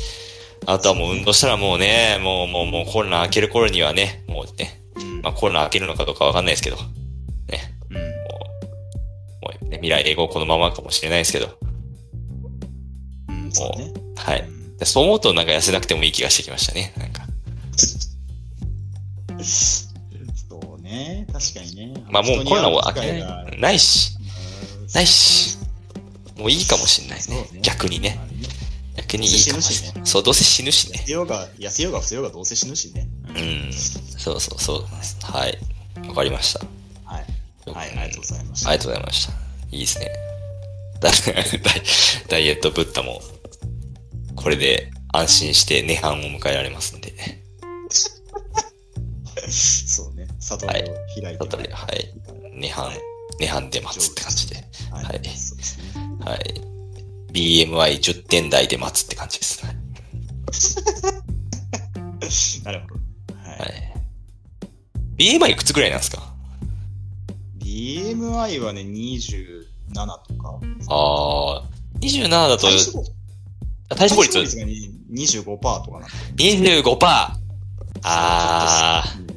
あとはもう運動したらもうね、もうもうもうコロナ明ける頃にはね、もうね、
うん。
まあコロナ明けるのかどうかわかんないですけど、ね、
うん。
もう、もうね、未来英語このままかもしれないですけど、
うん、そうだね。
はい。そう思うとなんか痩せなくてもいい気がしてきましたね。なんか。
そうね。確かにね。
まあもうコロナもないし、
うん
ないし、もういいかもしれないね
ね。
逆にね逆にいいかもしれない。そう、どうせ死ぬしね
痩。せようが、痩せようが不せようがどうせ死ぬしね。
うん。そうそうそう。はい。わかりました。
はい。はい、ありがとうございました。
ありがとうございました。いいですね。<laughs> ダイエットブッダも、これで安心して涅槃を迎えられますんで。<laughs>
そうね。悟りを開いて。
悟りはい。涅槃、涅槃で待つって感じで。
はい。
はい
そうですね。
はい。BMI10 点台で待つって感じですね。<laughs>
なるほど。は。
はいい。BMI いくつぐらいなんですか
？BMI はね、27とか。
あー、27だと
体、脂肪
率？
体率がね25%とかなんだよ
25%! あー。
うん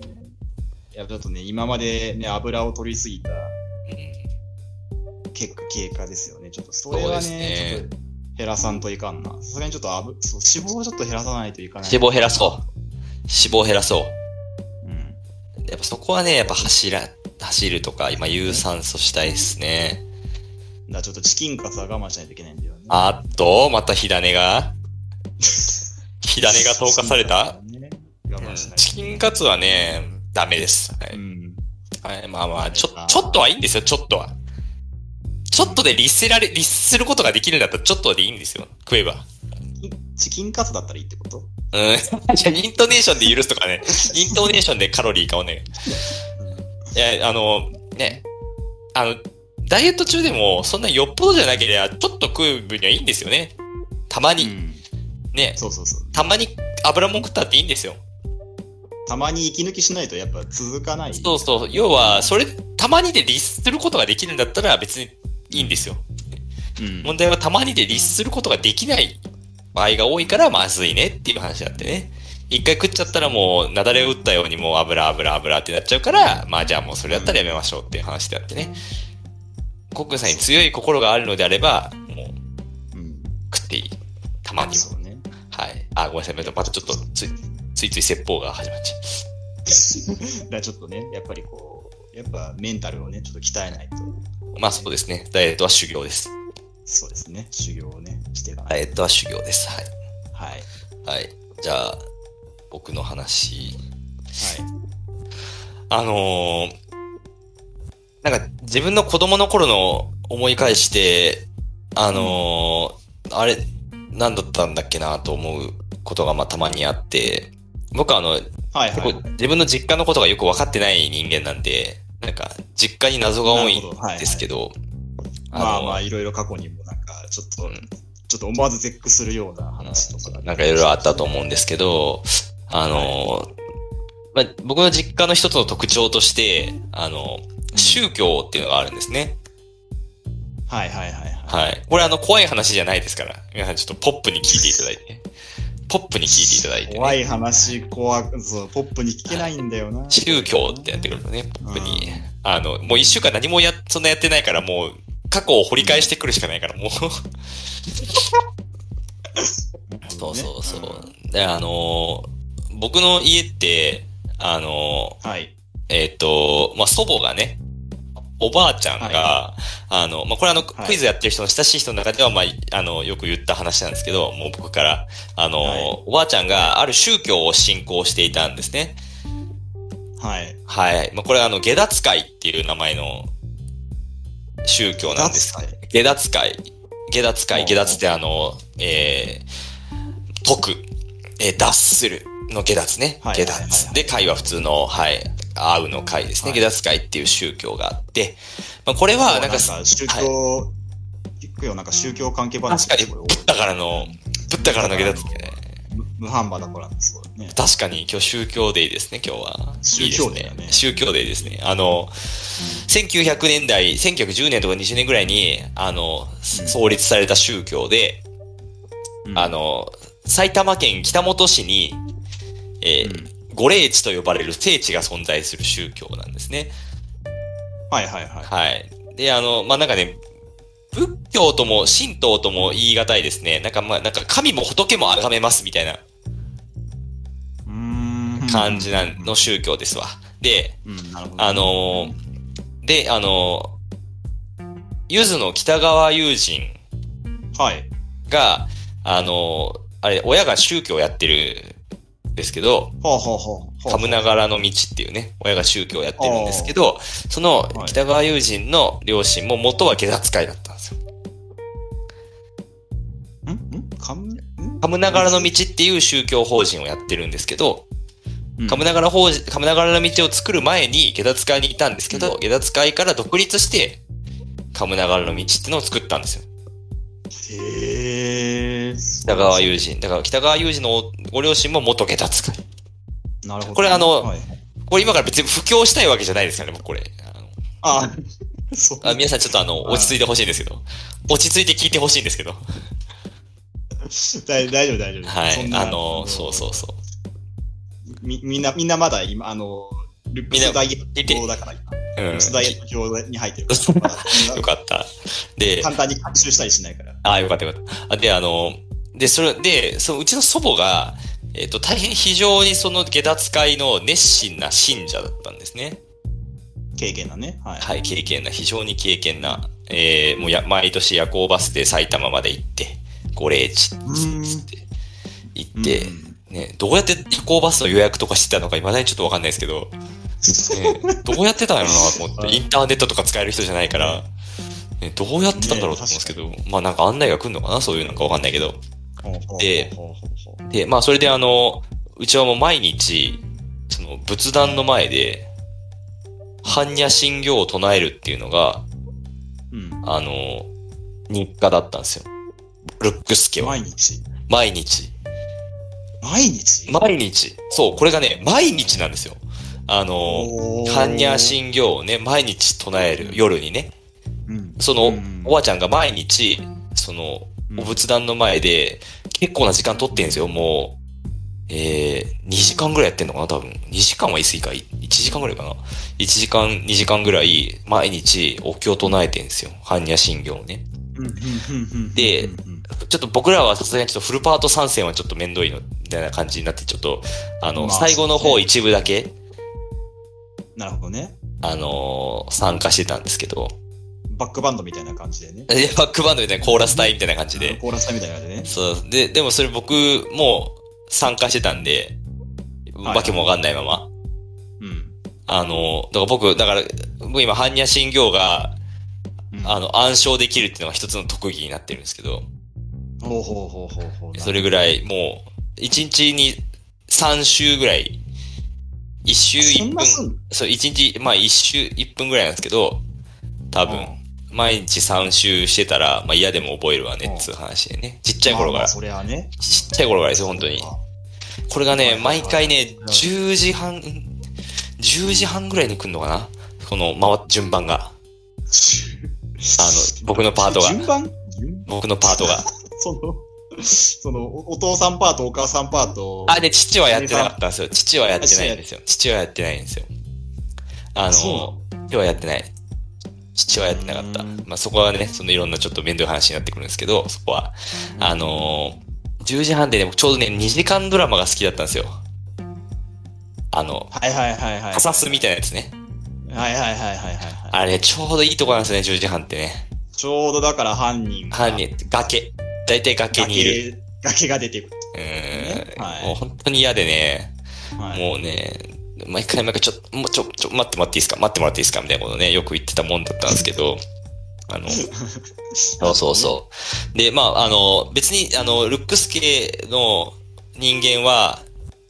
いや、ちょっとね、今までね、油を取りすぎた
うん
結果、経過ですよね。ちょっとそれは
そうです
ね、
ね
ちょっと減らさんといかんな。さすがにちょっと油そう脂肪をちょっと減らさないといかない。
脂肪減らそう。脂肪減らそう。
うん。
やっぱそこはね、やっぱ走ら、走るとか、今有酸素したいですね。
だからちょっとチキンカツは我慢しないといけないんだよね。
あっと、また火種が火種が投下された、
ね
チキンカツはね、ダメです。はい。
うん。
はい、まあまあ、ちょ、ちょっとはいいんですよ、ちょっとは。ちょっとで律せられ、律することができるんだったらちょっとでいいんですよ。食えば。
チキンカツだったらいいってこと？
うん。じゃあイントネーションで許すとかね。イントネーションでカロリーかをね。いや、あの、ね。あの、ダイエット中でも、そんなよっぽどじゃなければ、ちょっと食う分にはいいんですよね。たまに。
うん。
ね。
そうそうそう。
たまに油もん食ったっていいんですよ。
たまに息抜きしないとやっぱ続かない。
そうそう。要は、それ、たまにで律することができるんだったら別にいいんですよ。
うん。
問題はたまにで律することができない場合が多いからまずいねっていう話だってね。一回食っちゃったらもう、なだれを打ったようにもう油油油ってなっちゃうから、まあじゃあもうそれだったらやめましょうっていう話であってね。コックさんに強い心があるのであれば、もう
うん。
食っていい。たまには。
そうね。
はい。あ、ごめんなさい。またちょっとつい、ついつい説法が始まっちゃう。<laughs>
だちょっとね、やっぱりこう、やっぱメンタルをね、ちょっと鍛えないと。
まあそうですね。ダイエットは修行です。
そうですね。修行をね、して
ダイエットは修行です。はい。
と。はい。
はい。じゃあ、僕の話。
はい。
あのーなんか自分の子供の頃の思い返して、あのーあれ、何だったんだっけなと思うことがまあたまにあって、僕はあの、
はいはい。
自分の実家のことがよく分かってない人間なんで、なんか実家に謎が多いんですけど、
まあまあ、
あ
いろいろ過去にもなんか、ちょっと、
うん。
ちょっと思わず絶句するような話とか。
の、なんかいろいろあったと思うんですけど、あのーまあ、僕の実家の一つの特徴として、あの、宗教っていうのがあるんですね。
はいはいはいはい。
はい。これあの、怖い話じゃないですから。皆さんちょっとポップに聞いていただいて。ポップに聞いていただいて、ね。
怖い話、怖く、そう、ポップに聞けないんだよな。
宗教ってやってくるとね、ポップに。あの、もう一週間何もや、そんなやってないから、もう、過去を掘り返してくるしかないから、もう。<laughs> そうそうそう。で、あのー僕の家って、あの
うん。はい。
ーえっ、と、まあ、祖母がね、おばあちゃんが、
は
あの、まあ、これあの、
はい
クイズやってる人の親しい人の中では、まあ、あの、よく言った話なんですけど、もう僕から、あのー
はい
おばあちゃんがある宗教を信仰していたんですね。
はい。
はい。まあ、これはあの、下脱会っていう名前の宗教なんです。下脱会。下脱会。下脱ってあの、えー、解く。えー脱するの下脱ね。
はい
下脱。で、会は普通の、はい、会うの会ですね。
はい
下脱会っていう宗教があって、まあ、これは、なんか、
宗教、
は
聞くよ、なんか宗教関係話
確かに、ブッダからの、ブッダからの下脱会。
無無販売だからそうだね。
確かに今日宗教デイですね、今日は。
宗教デイだね
いいです宗教デイですね。あの、1900年代、1910年とか20年ぐらいに、あの、創立された宗教で、
うん
あ、の、埼玉県北本市に、えー
うん
御霊地と呼ばれる聖地が存在する宗教なんですね。
はいはいはい。
はい。で、あの、まあ、なんかね、仏教とも神道とも言い難いですね。なんかまあ、なんか神も仏も崇めますみたいな
うーん。
感じなんの宗教ですわ。で、
うん。
あのーで、あのーゆずの北川友人
はい。
が、あのーあれ、親が宗教やってるんですけど、
ほうほうほう。
カムナガラの道っていうね、親が宗教やってるんですけど、その
はい。
北川友人の両親も元は下脱会だったんですよ。
ん？ん？カム、
ナガラの道っていう宗教法人をやってるんですけど、
うん。
カムナガラ法人、カムナガラの道を作る前に下脱会にいたんですけど、下脱会から独立して、カムナガラの道っていうのを作ったんですよ。
へえ。
北川友人。だから北川友人のご両親も元下脱会。
なるほど。
これあの
はい、
これ今から別に布教したいわけじゃないですからね、僕これ。あの
あ、そう。
あ皆さんちょっとあの、落ち着いてほしいんですけど。落ち着いて聞いてほしいんですけど。
大大丈夫大丈夫。
はい。あの、そうそうそう。
み、みんな、みんなまだ今、あの、ルックスダイエットだから、今。スダイエ
う
ット表に入ってるから。<laughs>
よ
だ
かった。で、
簡単に学習したりしないから。
ああ、よかったよかった。あで、あの、で、それで、そのうちの祖母が、えっ、と、大変非常にその下脱会の熱心な信者だったんですね。
経験だね。はい。
はい、経験な、非常に経験な、えー、もうや、毎年夜行バスで埼玉まで行って、ご霊地って、行って、
うん
ね、どうやって夜行バスの予約とかしてたのか未だにちょっとわかんないですけど、ね、どうやってたんやろなと思って、インターネットとか使える人じゃないから、ね、どうやってたんだろうと思うんですけど、まあなんか案内が来るのかなそういうなんかわかんないけど。でで、まあそれであの、うちはもう毎日、その仏壇の前で、般若心経を唱えるっていうのが、
うん。
あの、日課だったんですよ。ルックス家は。
毎日？
毎日。
毎日？
毎日。そう、これがね、毎日なんですよ。あの、般若心経をね、毎日唱える、夜にね。
うん
その
うん、
おばあちゃんが毎日、その、
うん
お仏壇の前で、結構な時間取ってんですよ、もう。えー、2時間ぐらいやってんのかな、多分。2時間は言い過ぎか。1時間ぐらいかな。1時間、2時間ぐらい、毎日、お経を唱えてんですよ。般若心経をね。でちょっと僕らはさすがにちょっとフルパート参戦はちょっとめんどいの、みたいな感じになって、ちょっと、あの、
まあ
最後の方一部だけ、
なるほどね。
あのー参加してたんですけど、
バックバンドみたいな感じでね。
でバックバンドみたいなコーラス隊みたいな感じで、
コーラス隊みたいな感じでね。
そう。で、でもそれ僕も参加してたんで、
はい
わけもわかんないまま。
うん。
あの、だから僕、だから、僕今、般若心経が、
うん
あの、暗唱できるっていうのが一つの特技になってるんですけど、
ほうほうほうほうほう。
それぐらい、もう、一日に3週ぐらい、一週
そ
一分、
んなすん
そう、一日、まあ一週一分ぐらいなんですけど、多分、毎日3週してたら、まあ嫌でも覚えるわね、っつう話でね。ちっちゃい頃から。
まあまあそれはね。
ちっちゃい頃からですよ、本当に。これがね、毎回ね、10時半、10時半ぐらいに来るのかな？この、回っ、順番が。<laughs> あの、僕のパートが。
順番？順
僕のパートが。<laughs>
その、<laughs> その、おお父さんパート、お母さんパート。
あ、で、父はやってなかったんですよ。父はやってないんですよ。父はやってないんですよ。あ
そ
の、父はやってない。父はやってなかった
うん。
まあ、そこはね、そのいろんなちょっと面倒い話になってくるんですけど、そこは。あのー、10時半でね、ちょうどね、2時間ドラマが好きだったんですよ。あの、
はいはいはいはい。
カサスみたいなやつね。
はいはいはいはいはいはい。
あれ、ちょうどいいとこなんですね、10時半ってね。
ちょうどだから犯人が。
犯人、崖。大体崖にいる。
崖。崖が出てくる。
うーん、
はい
もう本当に嫌でね、
はい
もうね、毎回毎回ちょっと、もうちょ、ちょ、待ってもらっていいですか？待ってもらっていいですか？みたいなことね、よく言ってたもんだったんですけど、あの、<laughs> そうそうそう。で、まあ、あの、別に、あの、ルックス系の人間は、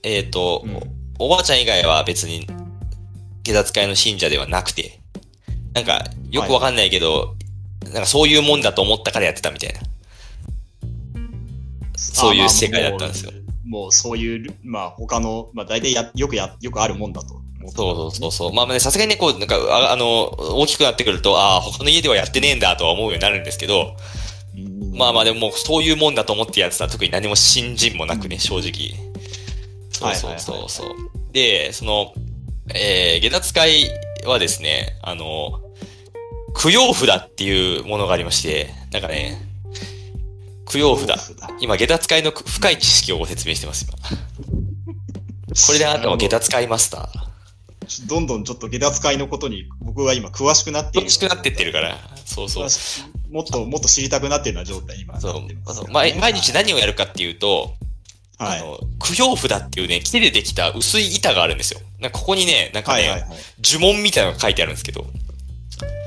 えっ、と、
うん
おばあちゃん以外は別に、下脱会の信者ではなくて、なんか、よくわかんないけど、なんかそういうもんだと思ったからやってたみたいな。そういう世界だったんですよ。
もうそういう、まあ他の、まあ大体や、よくや、よくあるもんだと
そうそうそうそう。まあね、さすがにね、こう、なんか、ああの、大きくなってくると、ああ、他の家ではやってねえんだとは思うようになるんですけど、
うん
まあまあでもそういうもんだと思ってやってたら特に何も信心もなくね、正直。そうそうそうそう。で、その、えー、下脱会はですね、あの、供養札っていうものがありまして、なんかね、供養札。今、下脱会の深い知識をご説明してます、今。これであなたは下脱会マスター。
どんどんちょっと下脱会のことに僕は今詳しくなっている。
詳しくなってってるから。そうそう
もっともっと知りたくなってるような状態に今
そう毎毎日何をやるかっていうと、
はい。
あの、供養札っていうね、木でできた薄い板があるんですよ。なんかここにね、なんかね、
はいはいはい。
呪文みたいなのが書いてあるんですけど、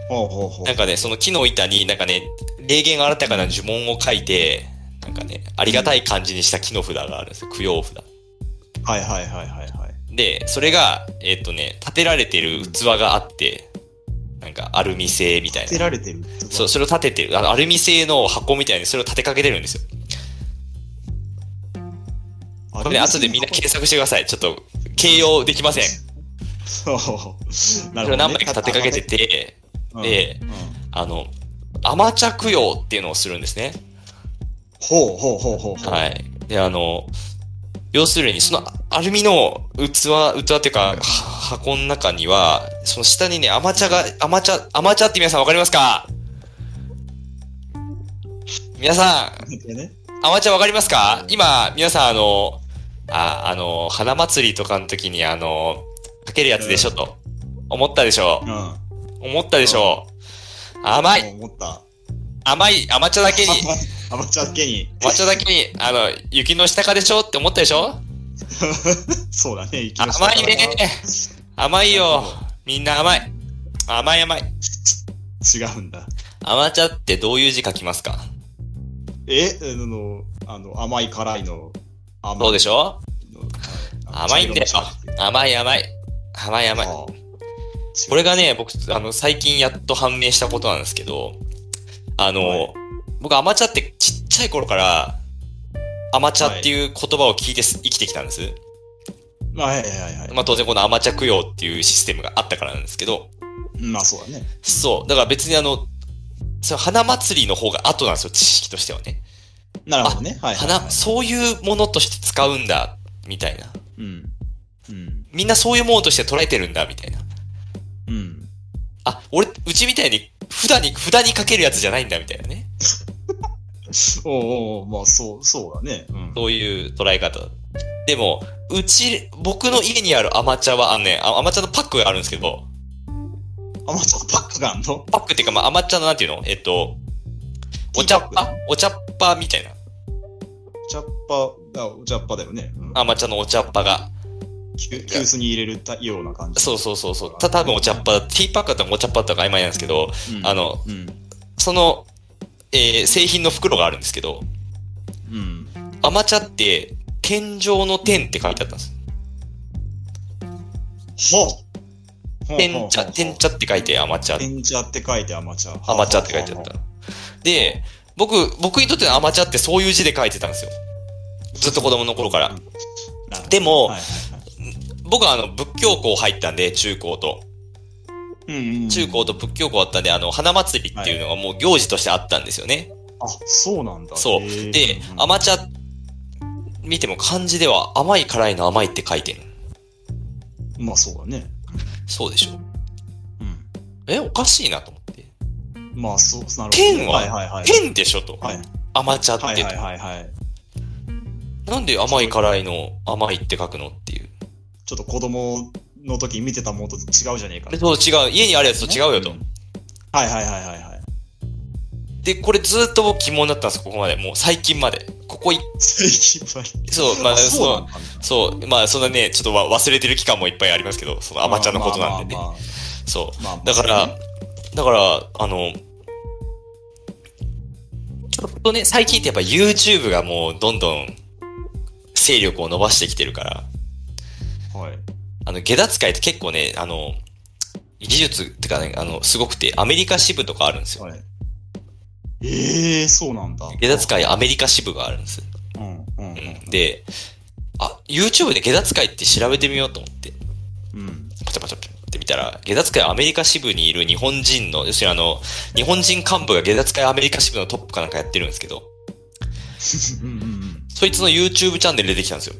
ほうほうほう。
なんかね、その木の板になんかね、霊言新たかな呪文を書いて、なんかね、ありがたい感じにした木の札があるんですよ。供養札。
はいはいはいはいはい。
で、それが、えっ、とね、立てられてる器があって、なんかアルミ製みたいな
捨て。られてる。
そう、それを立ててる。アルミ製の箱みたいにそれを立てかけてるんですよ。
あ
これね、後でみんな検索してください。ちょっと、形容できません。<laughs>
そう。な
それを何枚か立てかけてて、
うん
で
うん
あの、甘茶供養っていうのをするんですね。
ほうほうほうほうほう。
はい。で、あの、要するに、そのアルミの器、器っていうか、は箱の中には、その下にね、甘茶が、甘茶、甘茶って皆さんわかりますか？皆さん。甘茶わかりますか？今、皆さんあの、あ、あの、花祭りとかの時にあの、かけるやつでしょと。思ったでしょ
うん。
思ったでしょ甘い
思った。
甘い甘茶だけに、<laughs>
甘茶だけに。
甘茶だけに、あの、雪の下かでしょって思ったでしょ？<laughs>
そうだね。
甘いね。甘いよ。みんな甘い。甘い甘い。
違うんだ。
甘茶ってどういう字書きますか？
え、あの、あの、甘い辛いの。甘
そうでしょ？
の
甘いんだ甘い甘い。甘い甘い。
あ
これがね、僕、あの、最近やっと判明したことなんですけど、あの、
はい
僕甘茶ってちっちゃい頃からアマチャっていう言葉を聞いてす生きてきたんです。
はいはいはいはい。
まあ当然このアマチャ供養っていうシステムがあったからなんですけど、
まあそうだね。
そう。だから別にあの、それ花祭りの方が後なんですよ、知識としてはね。
なるほどね。はいはい、はい。
花、そういうものとして使うんだ、みたいな。
うん。うん。
みんなそういうものとして捉えてるんだ、みたいな。
うん。
あ、俺、うちみたいに札に、札にかけるやつじゃないんだ、みたいなね。<laughs>
おうおうまあそう、そうだね。うん。
そういう捉え方。でも、うち、僕の家にあるアマチャは、あのね、あアマチャのパックがあるんですけど、
あ、まあちょっとパックがあんの？
パックっていうか、まあ、アマチャのなんていうの？えっと、お茶っ葉？お茶っ葉みたいな。
お茶っ葉、あ、お茶っ葉だよね。うん、
アマチャのお茶っ葉が。
急、急須に入れるたような感じ。
そうそうそうそう。た、多分お茶っ葉、ティーパックだったらお茶っ葉だったか曖昧なんですけど、
うん
あの、
うん。
その、えー製品の袋があるんですけど、
うん。
アマチャって、天井の天って書いてあったんです。
ほう
天茶、天茶って書いてアマチャ。
天茶って書いてアマチャ。
アマチャって書いてあった。で、僕、僕にとってのアマチャってそういう字で書いてたんですよ。ずっと子供の頃から。でも
はいはいはい
僕はあの、仏教校入ったんで、中高と。
うんうんうん
中高と仏教校あったんで、あの、花祭りっていうのがもう行事としてあったんですよね。
あ、そうなんだ。
そうで、アマチャ、見ても漢字では甘い辛いの甘いって書いてる。
まあそうだね。
そうでしょ。
うん。
え、おかしいなと思って。
まあそう、なるほど。
天は
はいはいはい。
天でしょと。
はい。
アマチャって、
はいはいはいはい。
なんで甘い辛いの甘いって書くのっていう。
ちょっと子供の時見てたものと違うじゃねえか。
そう違う。家にあるやつと違うよと。
んはいはいはいはいはい。
で、これずっと僕疑問だったんです、ここまで。もう最近まで。ここい、
最近ばり。
そう、まあ、
そう
そう。そう、まあ、そんなね、ちょっとわ忘れてる期間もいっぱいありますけど、そのアマチャのことなんでね。
まあまあ
そう。
まあまあ
だから、だから、あの、ちょっとね、最近ってやっぱ YouTube がもうどんどん勢力を伸ばしてきてるから、
はい。
あの、下脱会って結構ね、あの、技術ってかね、あの、すごくて、アメリカ支部とかあるんですよ。
はい。ええー、そうなんだ。
下脱会アメリカ支部があるんです。
うん、うん、うん。
で、あ、YouTube で下脱会って調べてみようと思って、
うん。
パチャパチャって見たら、下脱会アメリカ支部にいる日本人の、要するにあの、日本人幹部が下脱会アメリカ支部のトップかなんかやってるんですけど、<laughs>
うん、うん、
そいつの YouTube チャンネル出てきたんですよ。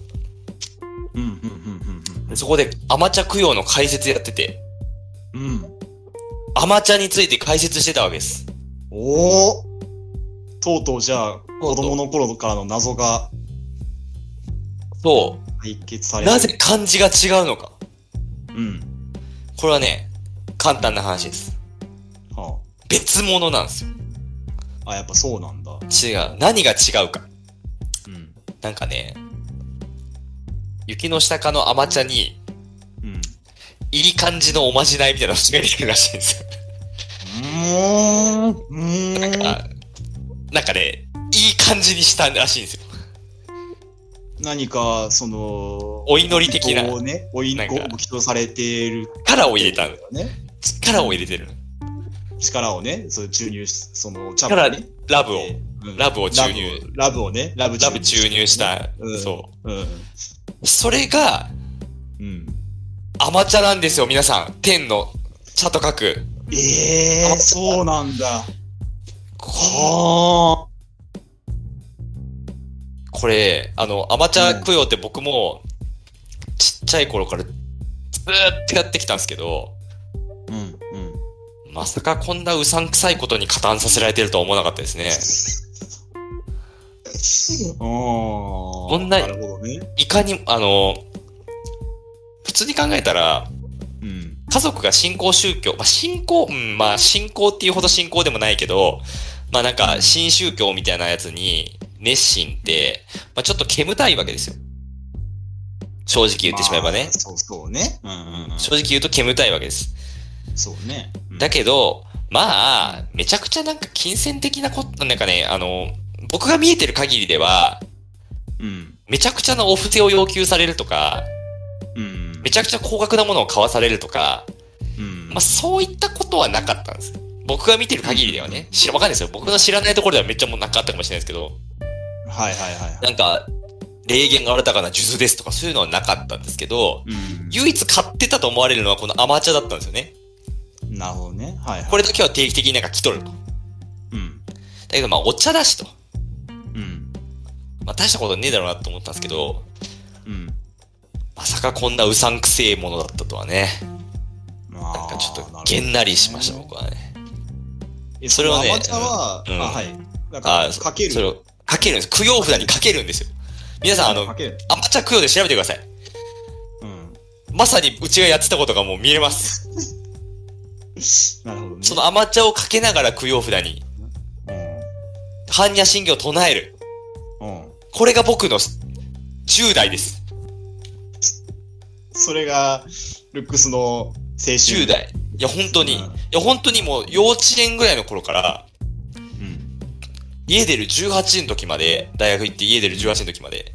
でそこでアマチャ供養の解説やってて、
うん。うん。
アマチャについて解説してたわけです。
おおとうとうじゃあ、子供の頃からの謎が
そ
解決さ
う。
れる。
なぜ漢字が違うのか。
うん。
これはね、簡単な話です。
は
別物なんですよ。
あ。あ、やっぱそうなんだ。
違う。何が違うか。
うん。
なんかね、雪の下かのアマチャに、
うん。
いい感じのおまじないみたいなのが出てるらしいんですよ。
うーん。うーん。
あなんかね、いい感じにしたらしいんですよ。
何か、その、
お祈り的な
ご祈祷をね、お祈
なんか
ご祈祷されている。
力を入れたの。
ね。
力を入れてるの。
力をね、そう注入し、その、チャ
力
ね。
ラブを、
うん
ラブを注入
ラブをラブをね、ラブ
注入した、
うん
そ
うん。
う。それが、
うん。
アマチャなんですよ、皆さん。天の茶と書く。
ええー、そうなんだ。
こ
は
これ、あの、アマチャ供養って僕も、ちっちゃい頃からずーっとやってきたんですけど、
あ。うん、うん。
まさかこんなうさんくさいことに加担させられてるとは思わなかったですね。<laughs>
ああ。こ
んな
なるほどね。
いかに、あの、普通に考えたら、
うん。
家族が信仰宗教、まあ、信仰、うん、まあ、信仰っていうほど信仰でもないけど、まあなんか、新宗教みたいなやつに熱心って、まあちょっと煙たいわけですよ。正直言ってしまえばね
まあ。そうそうね。うんうんうん。
正直言うと煙たいわけです。
そうね。うん
だけど、まあ、めちゃくちゃなんか金銭的なこと、なんかね、あの、僕が見えてる限りでは、
うん。
めちゃくちゃなお布施を要求されるとか、
うん。
めちゃくちゃ高額なものを買わされるとか、
うん。
まあそういったことはなかったんです。僕が見てる限りではね。知ら、わかんないですよ。僕の知らないところではめっちゃもうなかったかもしれないですけど、
はいはいはいはい。
なんか、霊言が新たかな数珠ですとかそういうのはなかったんですけど、
うん。
唯一買ってたと思われるのはこのアマチュアだったんですよね。
なるほどね。はいはい。
これだけは定期的になんか来とると。だ
うん。
けどまあお茶だしと。
うん。
まあ大したことねえだろうなと思ったんですけど、
うん。
まさかこんなうさんくせえものだったとはね。
ま
なんかちょっとげんなりしました、僕はね。
え
それをね
アマチュアは、
うん
あ、はい。なんか、
あ
かける？
それを、かけるんです。供養札にかけるんですよ。皆さん、あの。アマチュア供養で調べてください。
うん。
まさにうちがやってたことがもう見えます。<laughs>
なるほどね。
そのアマチュアをかけながら供養札に、般若心経を唱える。
うん。うん。
これが僕の10代です。
それが、ルックスの青春。
10。代。いや、本当に。
うん
いや、本当にもう幼稚園ぐらいの頃から、
うん。
家出る18の時まで、大学行って家出る18の時まで、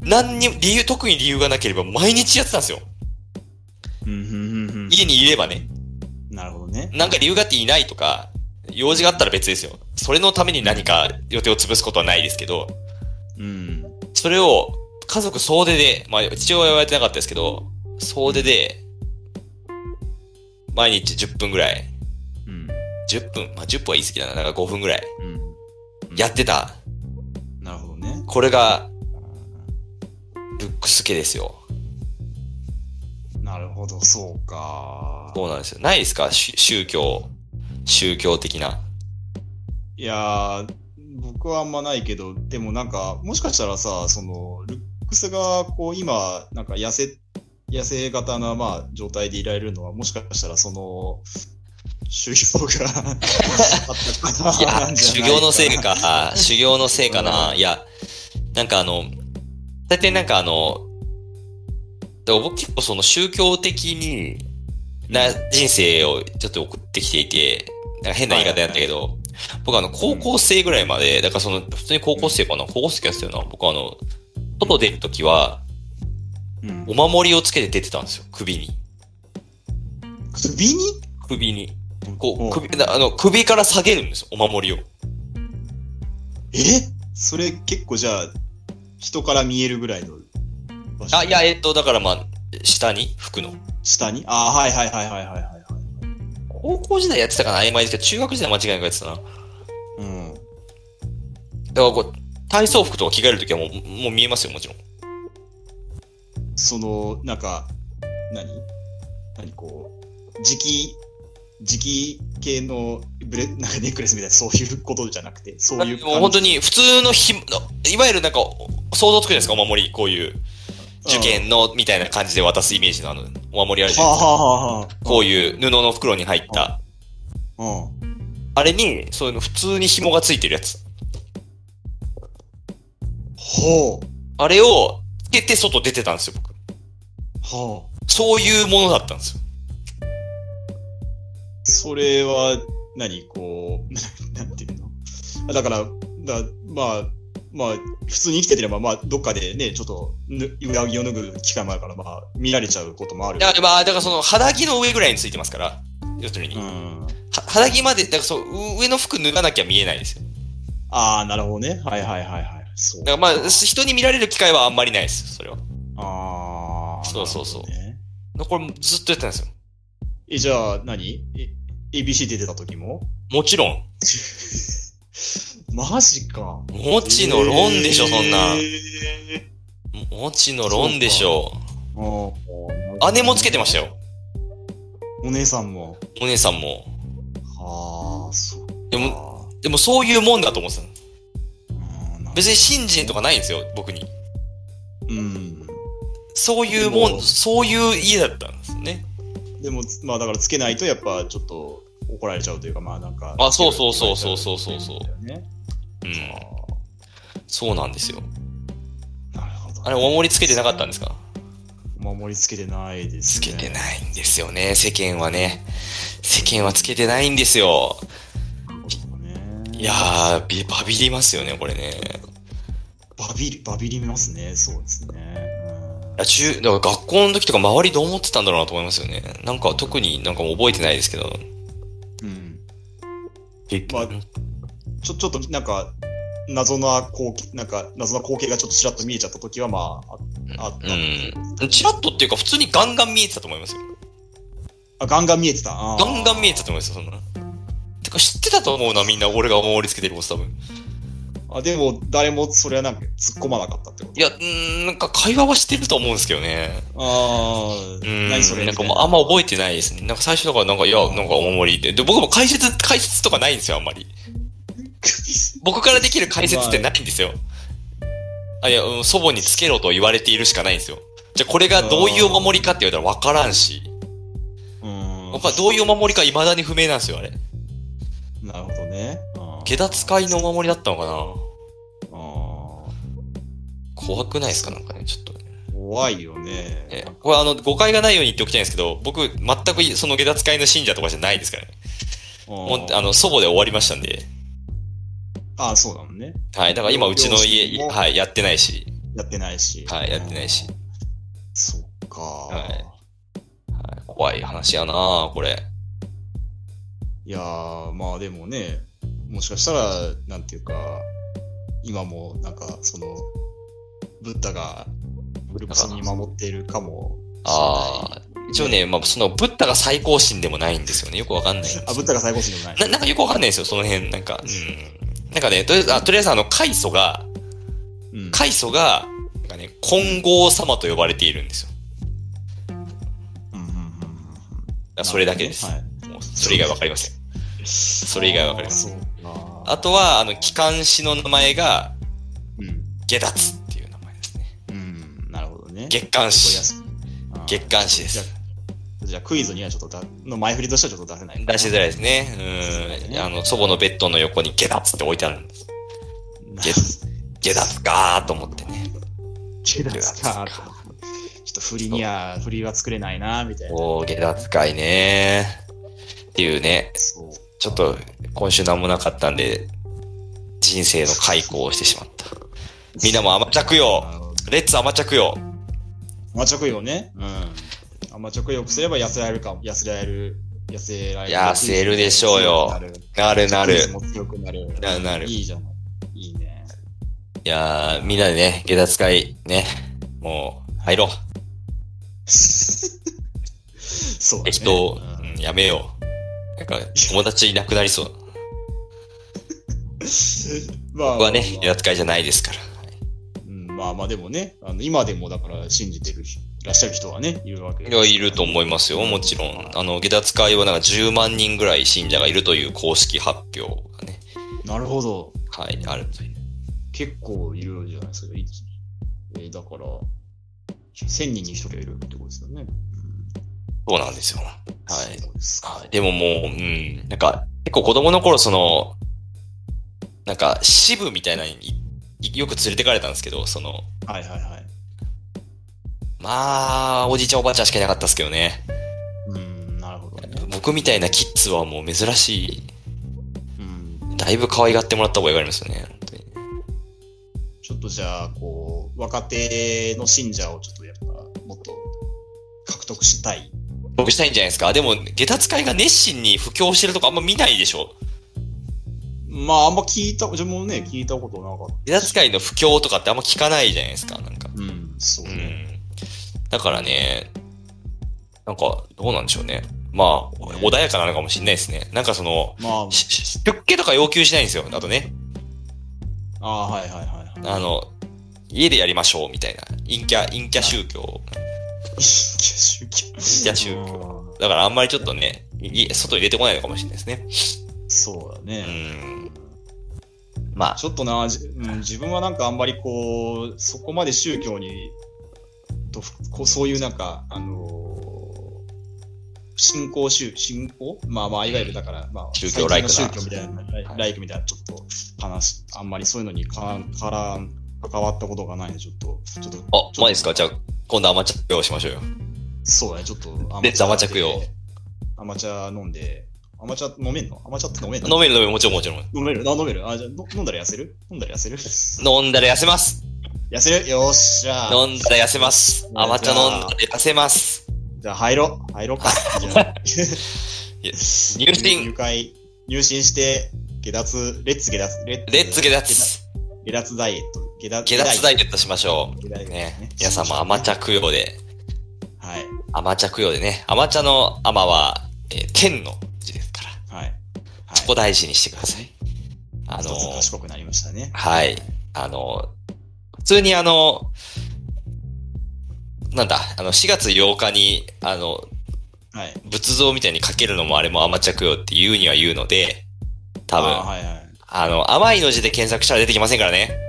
何にも、理由、特に理由がなければ毎日やってたんですよ。
うん、うん、うん、うん。
家にいればね。
なるほどね。
なんか理由があっていないとか、用事があったら別ですよ。それのために何か予定を潰すことはないですけど、
うん。
それを家族総出で、まあ父親はやってなかったですけど、総出で、毎日10分ぐらい、
うん。
10分、まあ10分は言い過ぎだな、なんか5分ぐらい、
うん。
やってた。
なるほどね。
これが、ルックス系ですよ。
なるほど、そうか。
そうなんですよ。ないですか？し宗教、宗教的な。
いやー、僕はあんまないけど、でもなんか、もしかしたらさ、その、ルックスが、こう、今、なんか痩せ、痩せ型な、まあ、状態でいられるのは、もしかしたら、その、修行が
いや修行のせい。か、修行のせいかな。いや、なんかあの、大体なんかあの、だから僕結構その宗教的にな人生をちょっと送ってきていて、なんか変な言い方やったけど、僕あの高校生ぐらいまで、だからその普通に高校生かな？高校生やってたよな？僕あの、外出るときは
うん
お守りをつけて出てたんですよ。首に。
首に？
首に。こ
う
首、あの、首から下げるんですよ。お守りを。
え？それ結構じゃあ、人から見えるぐらいの場所？
あ、いや、えっと、だからまあ、下に？服の。
下に？あはいはいはいはいはいはいはい。
高校時代やってたかな曖昧ですけど、中学時代は間違いなくやってたな。だか
うん。
らこう、体操服とか着替えるときはもう、もう見えますよ、もちろん。
その、なんか、何？何こう、磁気、磁気系のブレ、なんかネックレスみたいな、そういうことじゃなくて、そういう。
もう本当に普通のひ、いわゆるなんか、想像つくじゃないですか、お守り。こういう、受験の、みたいな感じで渡すイメージのあの、お守りあるじゃないですか。
はあ、はあはあはあ、
こういう布の袋に入った。
うん。
あれに、そういうの普通に紐がついてるやつ。
ほう。
あれをつけて外出てたんですよ、僕。
はあ。
そういうものだったんですよ。
それは何、こう、<laughs> なんていうの？あだから、だまあ、まあ、普通に生きててれば、まあ、どっかでね、ちょっとぬ、上着を脱ぐ機会もあるから、まあ、見られちゃうこともある
いや、まあ、だからその、肌着の上ぐらいについてますから。要するに。肌着まで、だからそう、上の服脱がなきゃ見えないですよ。
ああ、なるほどね。はいはいはいはい。そう。
だからまあ、人に見られる機会はあんまりないです、それは。
ああ。
そうそうそう
ね
これずっとやってたんですよ。
え、じゃあ何、え ABC 出てた時も？
もちろん。<laughs>
マジか。
もちのロンでしょ、そんな。
え
もちのロンでしょ。
ーあー
姉もつけてましたよ。
お姉さんも。
お姉さんも。
はあ、そう。
でも、でもそういうもんだと思ってた別に信心とかないんですよ、僕に。
うん。
そういうもん、そういう家だったんですね。
でも、まあだからつけないとやっぱちょっと怒られちゃうというか、まあなんか。
あそうそうそうそうそうそうそう
ね。
うん。
あ
そうなんですよ。
ーなるほど。
あれ、お守りつけてなかったんですか？
お守りつけてないですね。
つけてないんですよね、世間はね。世間はつけてないんですよ。
ね。
いやー、ビバビりますよね、これね。
バビり、バビりますね。そうですね。
いや中、だから学校の時とか周りどう思ってたんだろうなと思いますよね。なんか特になんか覚えてないですけど。
まあちょ、ちょっとなんか、謎な光景、なんか、謎な光景がちょっとちらっと見えちゃった時は、まあ、ああった。
うん。チラッとっていうか、普通にガンガン見えてたと思いますよ。
あ、ガンガン見えてた。
ガンガン見えてたと思いますよ、そんな。てか、知ってたと思うな、みんな。俺がお守りつけてること多分。
あ、でも、誰もそれはなんか突っ込まなかったってこと？
いや、ん、なんか会話はしてると思うんですけどね。
ああ、
うん。
何それ？
なんかもうあんま覚えてないですね。なんか最初だからなんか、いや、なんかお守りで。で、僕も解説、解説とかないんですよ、あんまり。<laughs> 僕からできる解説ってないんですよ。あ、いや、うん祖母につけろと言われているしかないんですよ。じゃあこれがどういうお守りかって言われたらわからんし。
うん。
僕はどういうお守りか未だに不明なんですよ、あれ。
なるほど
下脱会のお守りだったのかな？
あ
怖くないですか？なんかね、ちょっと。
ー怖いよね。
えこれあの、誤解がないように言っておきたいんですけど、僕、全くその下脱会の信者とかじゃないですからね。もう、あの、祖母で終わりましたんで。
ああ、そうなのね。
はい。だから今、うちの家、はい、やってないし。
やってないし。
はい、やってないし。
そっか。
はいはい、怖い話やなこれ。
いやー、まあでもね、もしかしたら、なんていうか、今もなんか、その、ブッダが、ブルブスに守っているかも。
ああ。一応ね、まあ、その、ブッダが最高神でもないんですよね。よくわかんないんですよ
あ、ブッダが最高神でもない。
ななんかよくわかんないんですよ、その辺。なんか、うん。なんかね、とりあえず、あとりあえずあの、カイソが、
うん。
カイソが、なんかね、金剛様と呼ばれているんですよ。
うんうんうん
それだけです。
はい。
もうそれ以外わかりません。それ以外わかりません。あとは、あの、機関士の名前が、
うん。
下脱っていう名前ですね。
うん。なるほどね。
月刊誌。月刊誌で
じゃ
す。
あ、じゃあクイズにはちょっとだ、の前振りとしてはちょっと出せない。
出しづらいですね。うん。
ね
あの、祖母のベッドの横に下脱って置いてあるんです。
な
下下脱かーと思ってね。
下脱か。ちょっと振りには、振りは作れないな、みたいな。
おー、下脱会ねっていうね。
そう。
ちょっと、今週なんもなかったんで、人生の開口をしてしまった。みんなも甘着用レッツ甘着用
甘着用ね。うん。甘着用すれば痩せられるかも。痩せられる。痩せられる。
痩せるでしょうよ
なる。
なる。
も強くなる。
ななる
いいじゃない。いいね。
いやー、みんなでね、下脱会、ね、もう、入ろう。<laughs>
そうだね。
適当、
うん
うん、やめよう。なんか、友達いなくなりそう。<laughs>
まあ、
僕はね、
まあ
下脱会じゃないですから。
うんまあまあでもね、あの今でもだから信じてる人、いらっしゃる人はね、いるわけ
いや、いると思いますよ、もちろん。あの、下脱会はなんか10万人ぐらい信者がいるという公式発表がね、
なるほど。
はい、あるという。
結構いるじゃないですか。いえーだから、1000人に1人はいるってことですよね。
そうなんですよ。はい。はい。でももう、うん。なんか、結構子供の頃、その、なんか、支部みたいなのにいよく連れてかれたんですけど、その、
はいはいはい。
まあ、おじいちゃんおばあちゃんしかいなかったですけどね。
うん、なるほどね。
僕みたいなキッズはもう珍しい。
うん。
だいぶ可愛がってもらった方がいいますよね。本当に
ちょっとじゃあ、こう、若手の信者をちょっとやっぱ、もっと獲得したい。
僕したいんじゃないですか？でも、下脱会が熱心に布教してるとこあんま見ないでしょ？
まあ、あんま聞いた、自分もね、聞いたことなかっ
下脱会の布教とかってあんま聞かないじゃないですか。なんか。
た。うん、そう
う
ね。
ん。だからね、なんか、どうなんでしょうね。まあ、穏やかなのかもしれないですね。なんかその、
まあ、
出家とか要求しないんですよ。あとね。
ああ、はいはいはいはい。
あの、家でやりましょうみたいな。陰キャ、陰キャ宗教。<laughs>
宗教。
陰キャ宗教。だからあんまりちょっとね、い外に出てこないのかもしれないですね。
そうだ
う
ね。
ん。まあ、
ちょっとな、じうん、自分はなんかあんまりこう、そこまで宗教に、とこうそういうなんか、あのー信仰宗、信仰？まあまあ、いわゆるだから、まあ、
宗教ライクな
教みたいな、ライクみたいな、ちょっと話、あんまりそういうのにかからん、関わったことがないんで、ちょっと、ちょっと。
あ、マジですか？じゃあ、今度甘茶用しましょうよ。
そうだね、ちょっと。
で生着用。
甘茶飲んで、甘茶飲めんの？甘茶って飲めんの？
飲める飲める、もちろんもちろん。
飲める？あ、飲めるあ、じゃ飲んだら痩せる？飲んだら痩せる？<laughs>
飲んだら痩せます。
痩せる？よっしゃ
飲んだら痩せます。
あ
甘茶飲んだら痩せます。
じゃあ入ろう。入ろうか。じゃ
入
入
信、
会、入信して、下脱、レッツ下脱、レ
レッツ下脱。
下脱ダイエット。下脱
ダイエットしましょう。ね
ね。
皆さんも甘茶供養で、
はい。
甘茶供養でね、甘茶の甘は、えー天の字ですから、
はい。はい。
そこ大事にしてください。あの
賢くなりましたね。
はい。あの、普通にあの、なんだ、あの、4月8日に、あの、
はい。
仏像みたいにかけるのもあれも甘茶供養って言うには言うので、多分、
あーはいはい。
あの、甘いの字で検索したら出てきませんからね。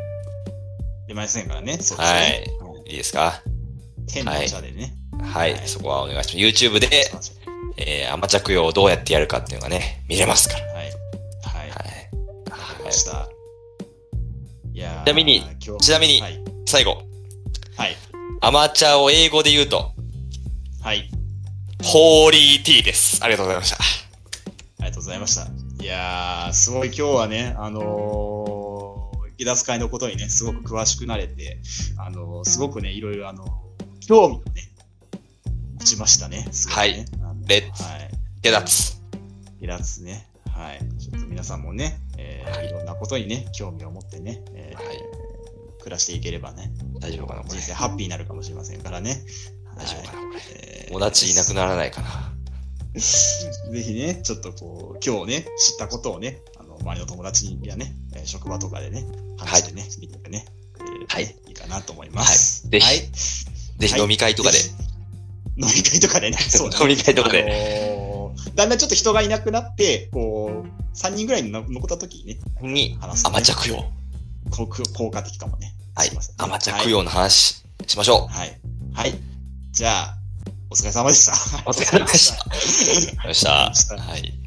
出ませんからね。そうですね。
はいいいですか？
天の茶でね。
はい、
はい
そこはお願いします。YouTube で、えー、甘茶供養をどうやってやるかっていうのがね、見れますから。
はい。はい。
はい。
わかりました。いやー
ちなみにちなみに
はい。
最後、
はい。
甘茶を英語で言うと、
はい。
ホーリーティーです。ありがとうございました。
ありがとうございました。いやー、すごい今日はね、あのー、下脱会のことにね、すごく詳しくなれて、あのー、すごくね、いろいろあの興味をね、持ちましたね。ね。あの
レッツ
はい。
下脱。
下脱ね。はい。ちょっと皆さんもね、えーいろんなことにね、興味を持ってね、えー
はい
暮らしていければね、
大丈夫かなこれ
人。生ハッピーになるかもしれませんからね。
大丈夫かなこれ。
えー
友達いなくならないかな。
ぜひね、ちょっとこう、今日ね、知ったことをね、周りの友達やね、えー職場とかでね、話してね、見ててね、
はい
いいかなと思います。
ぜひ
はい。
ぜひ飲み会とかで
ぜ。ひ飲み会とかでね、<laughs> そうね
飲み会とかで。
あのーだんだんちょっと人がいなくなって、こう、3人ぐらいに残った時にね、
に、
話す、ね。
甘茶供養。
効果的かもね。
はい。甘茶供養の話しましょう。
はい。はい。はい。じゃあ、お疲れ様でした。
お疲れ様でした
ありがとうございました。
はい。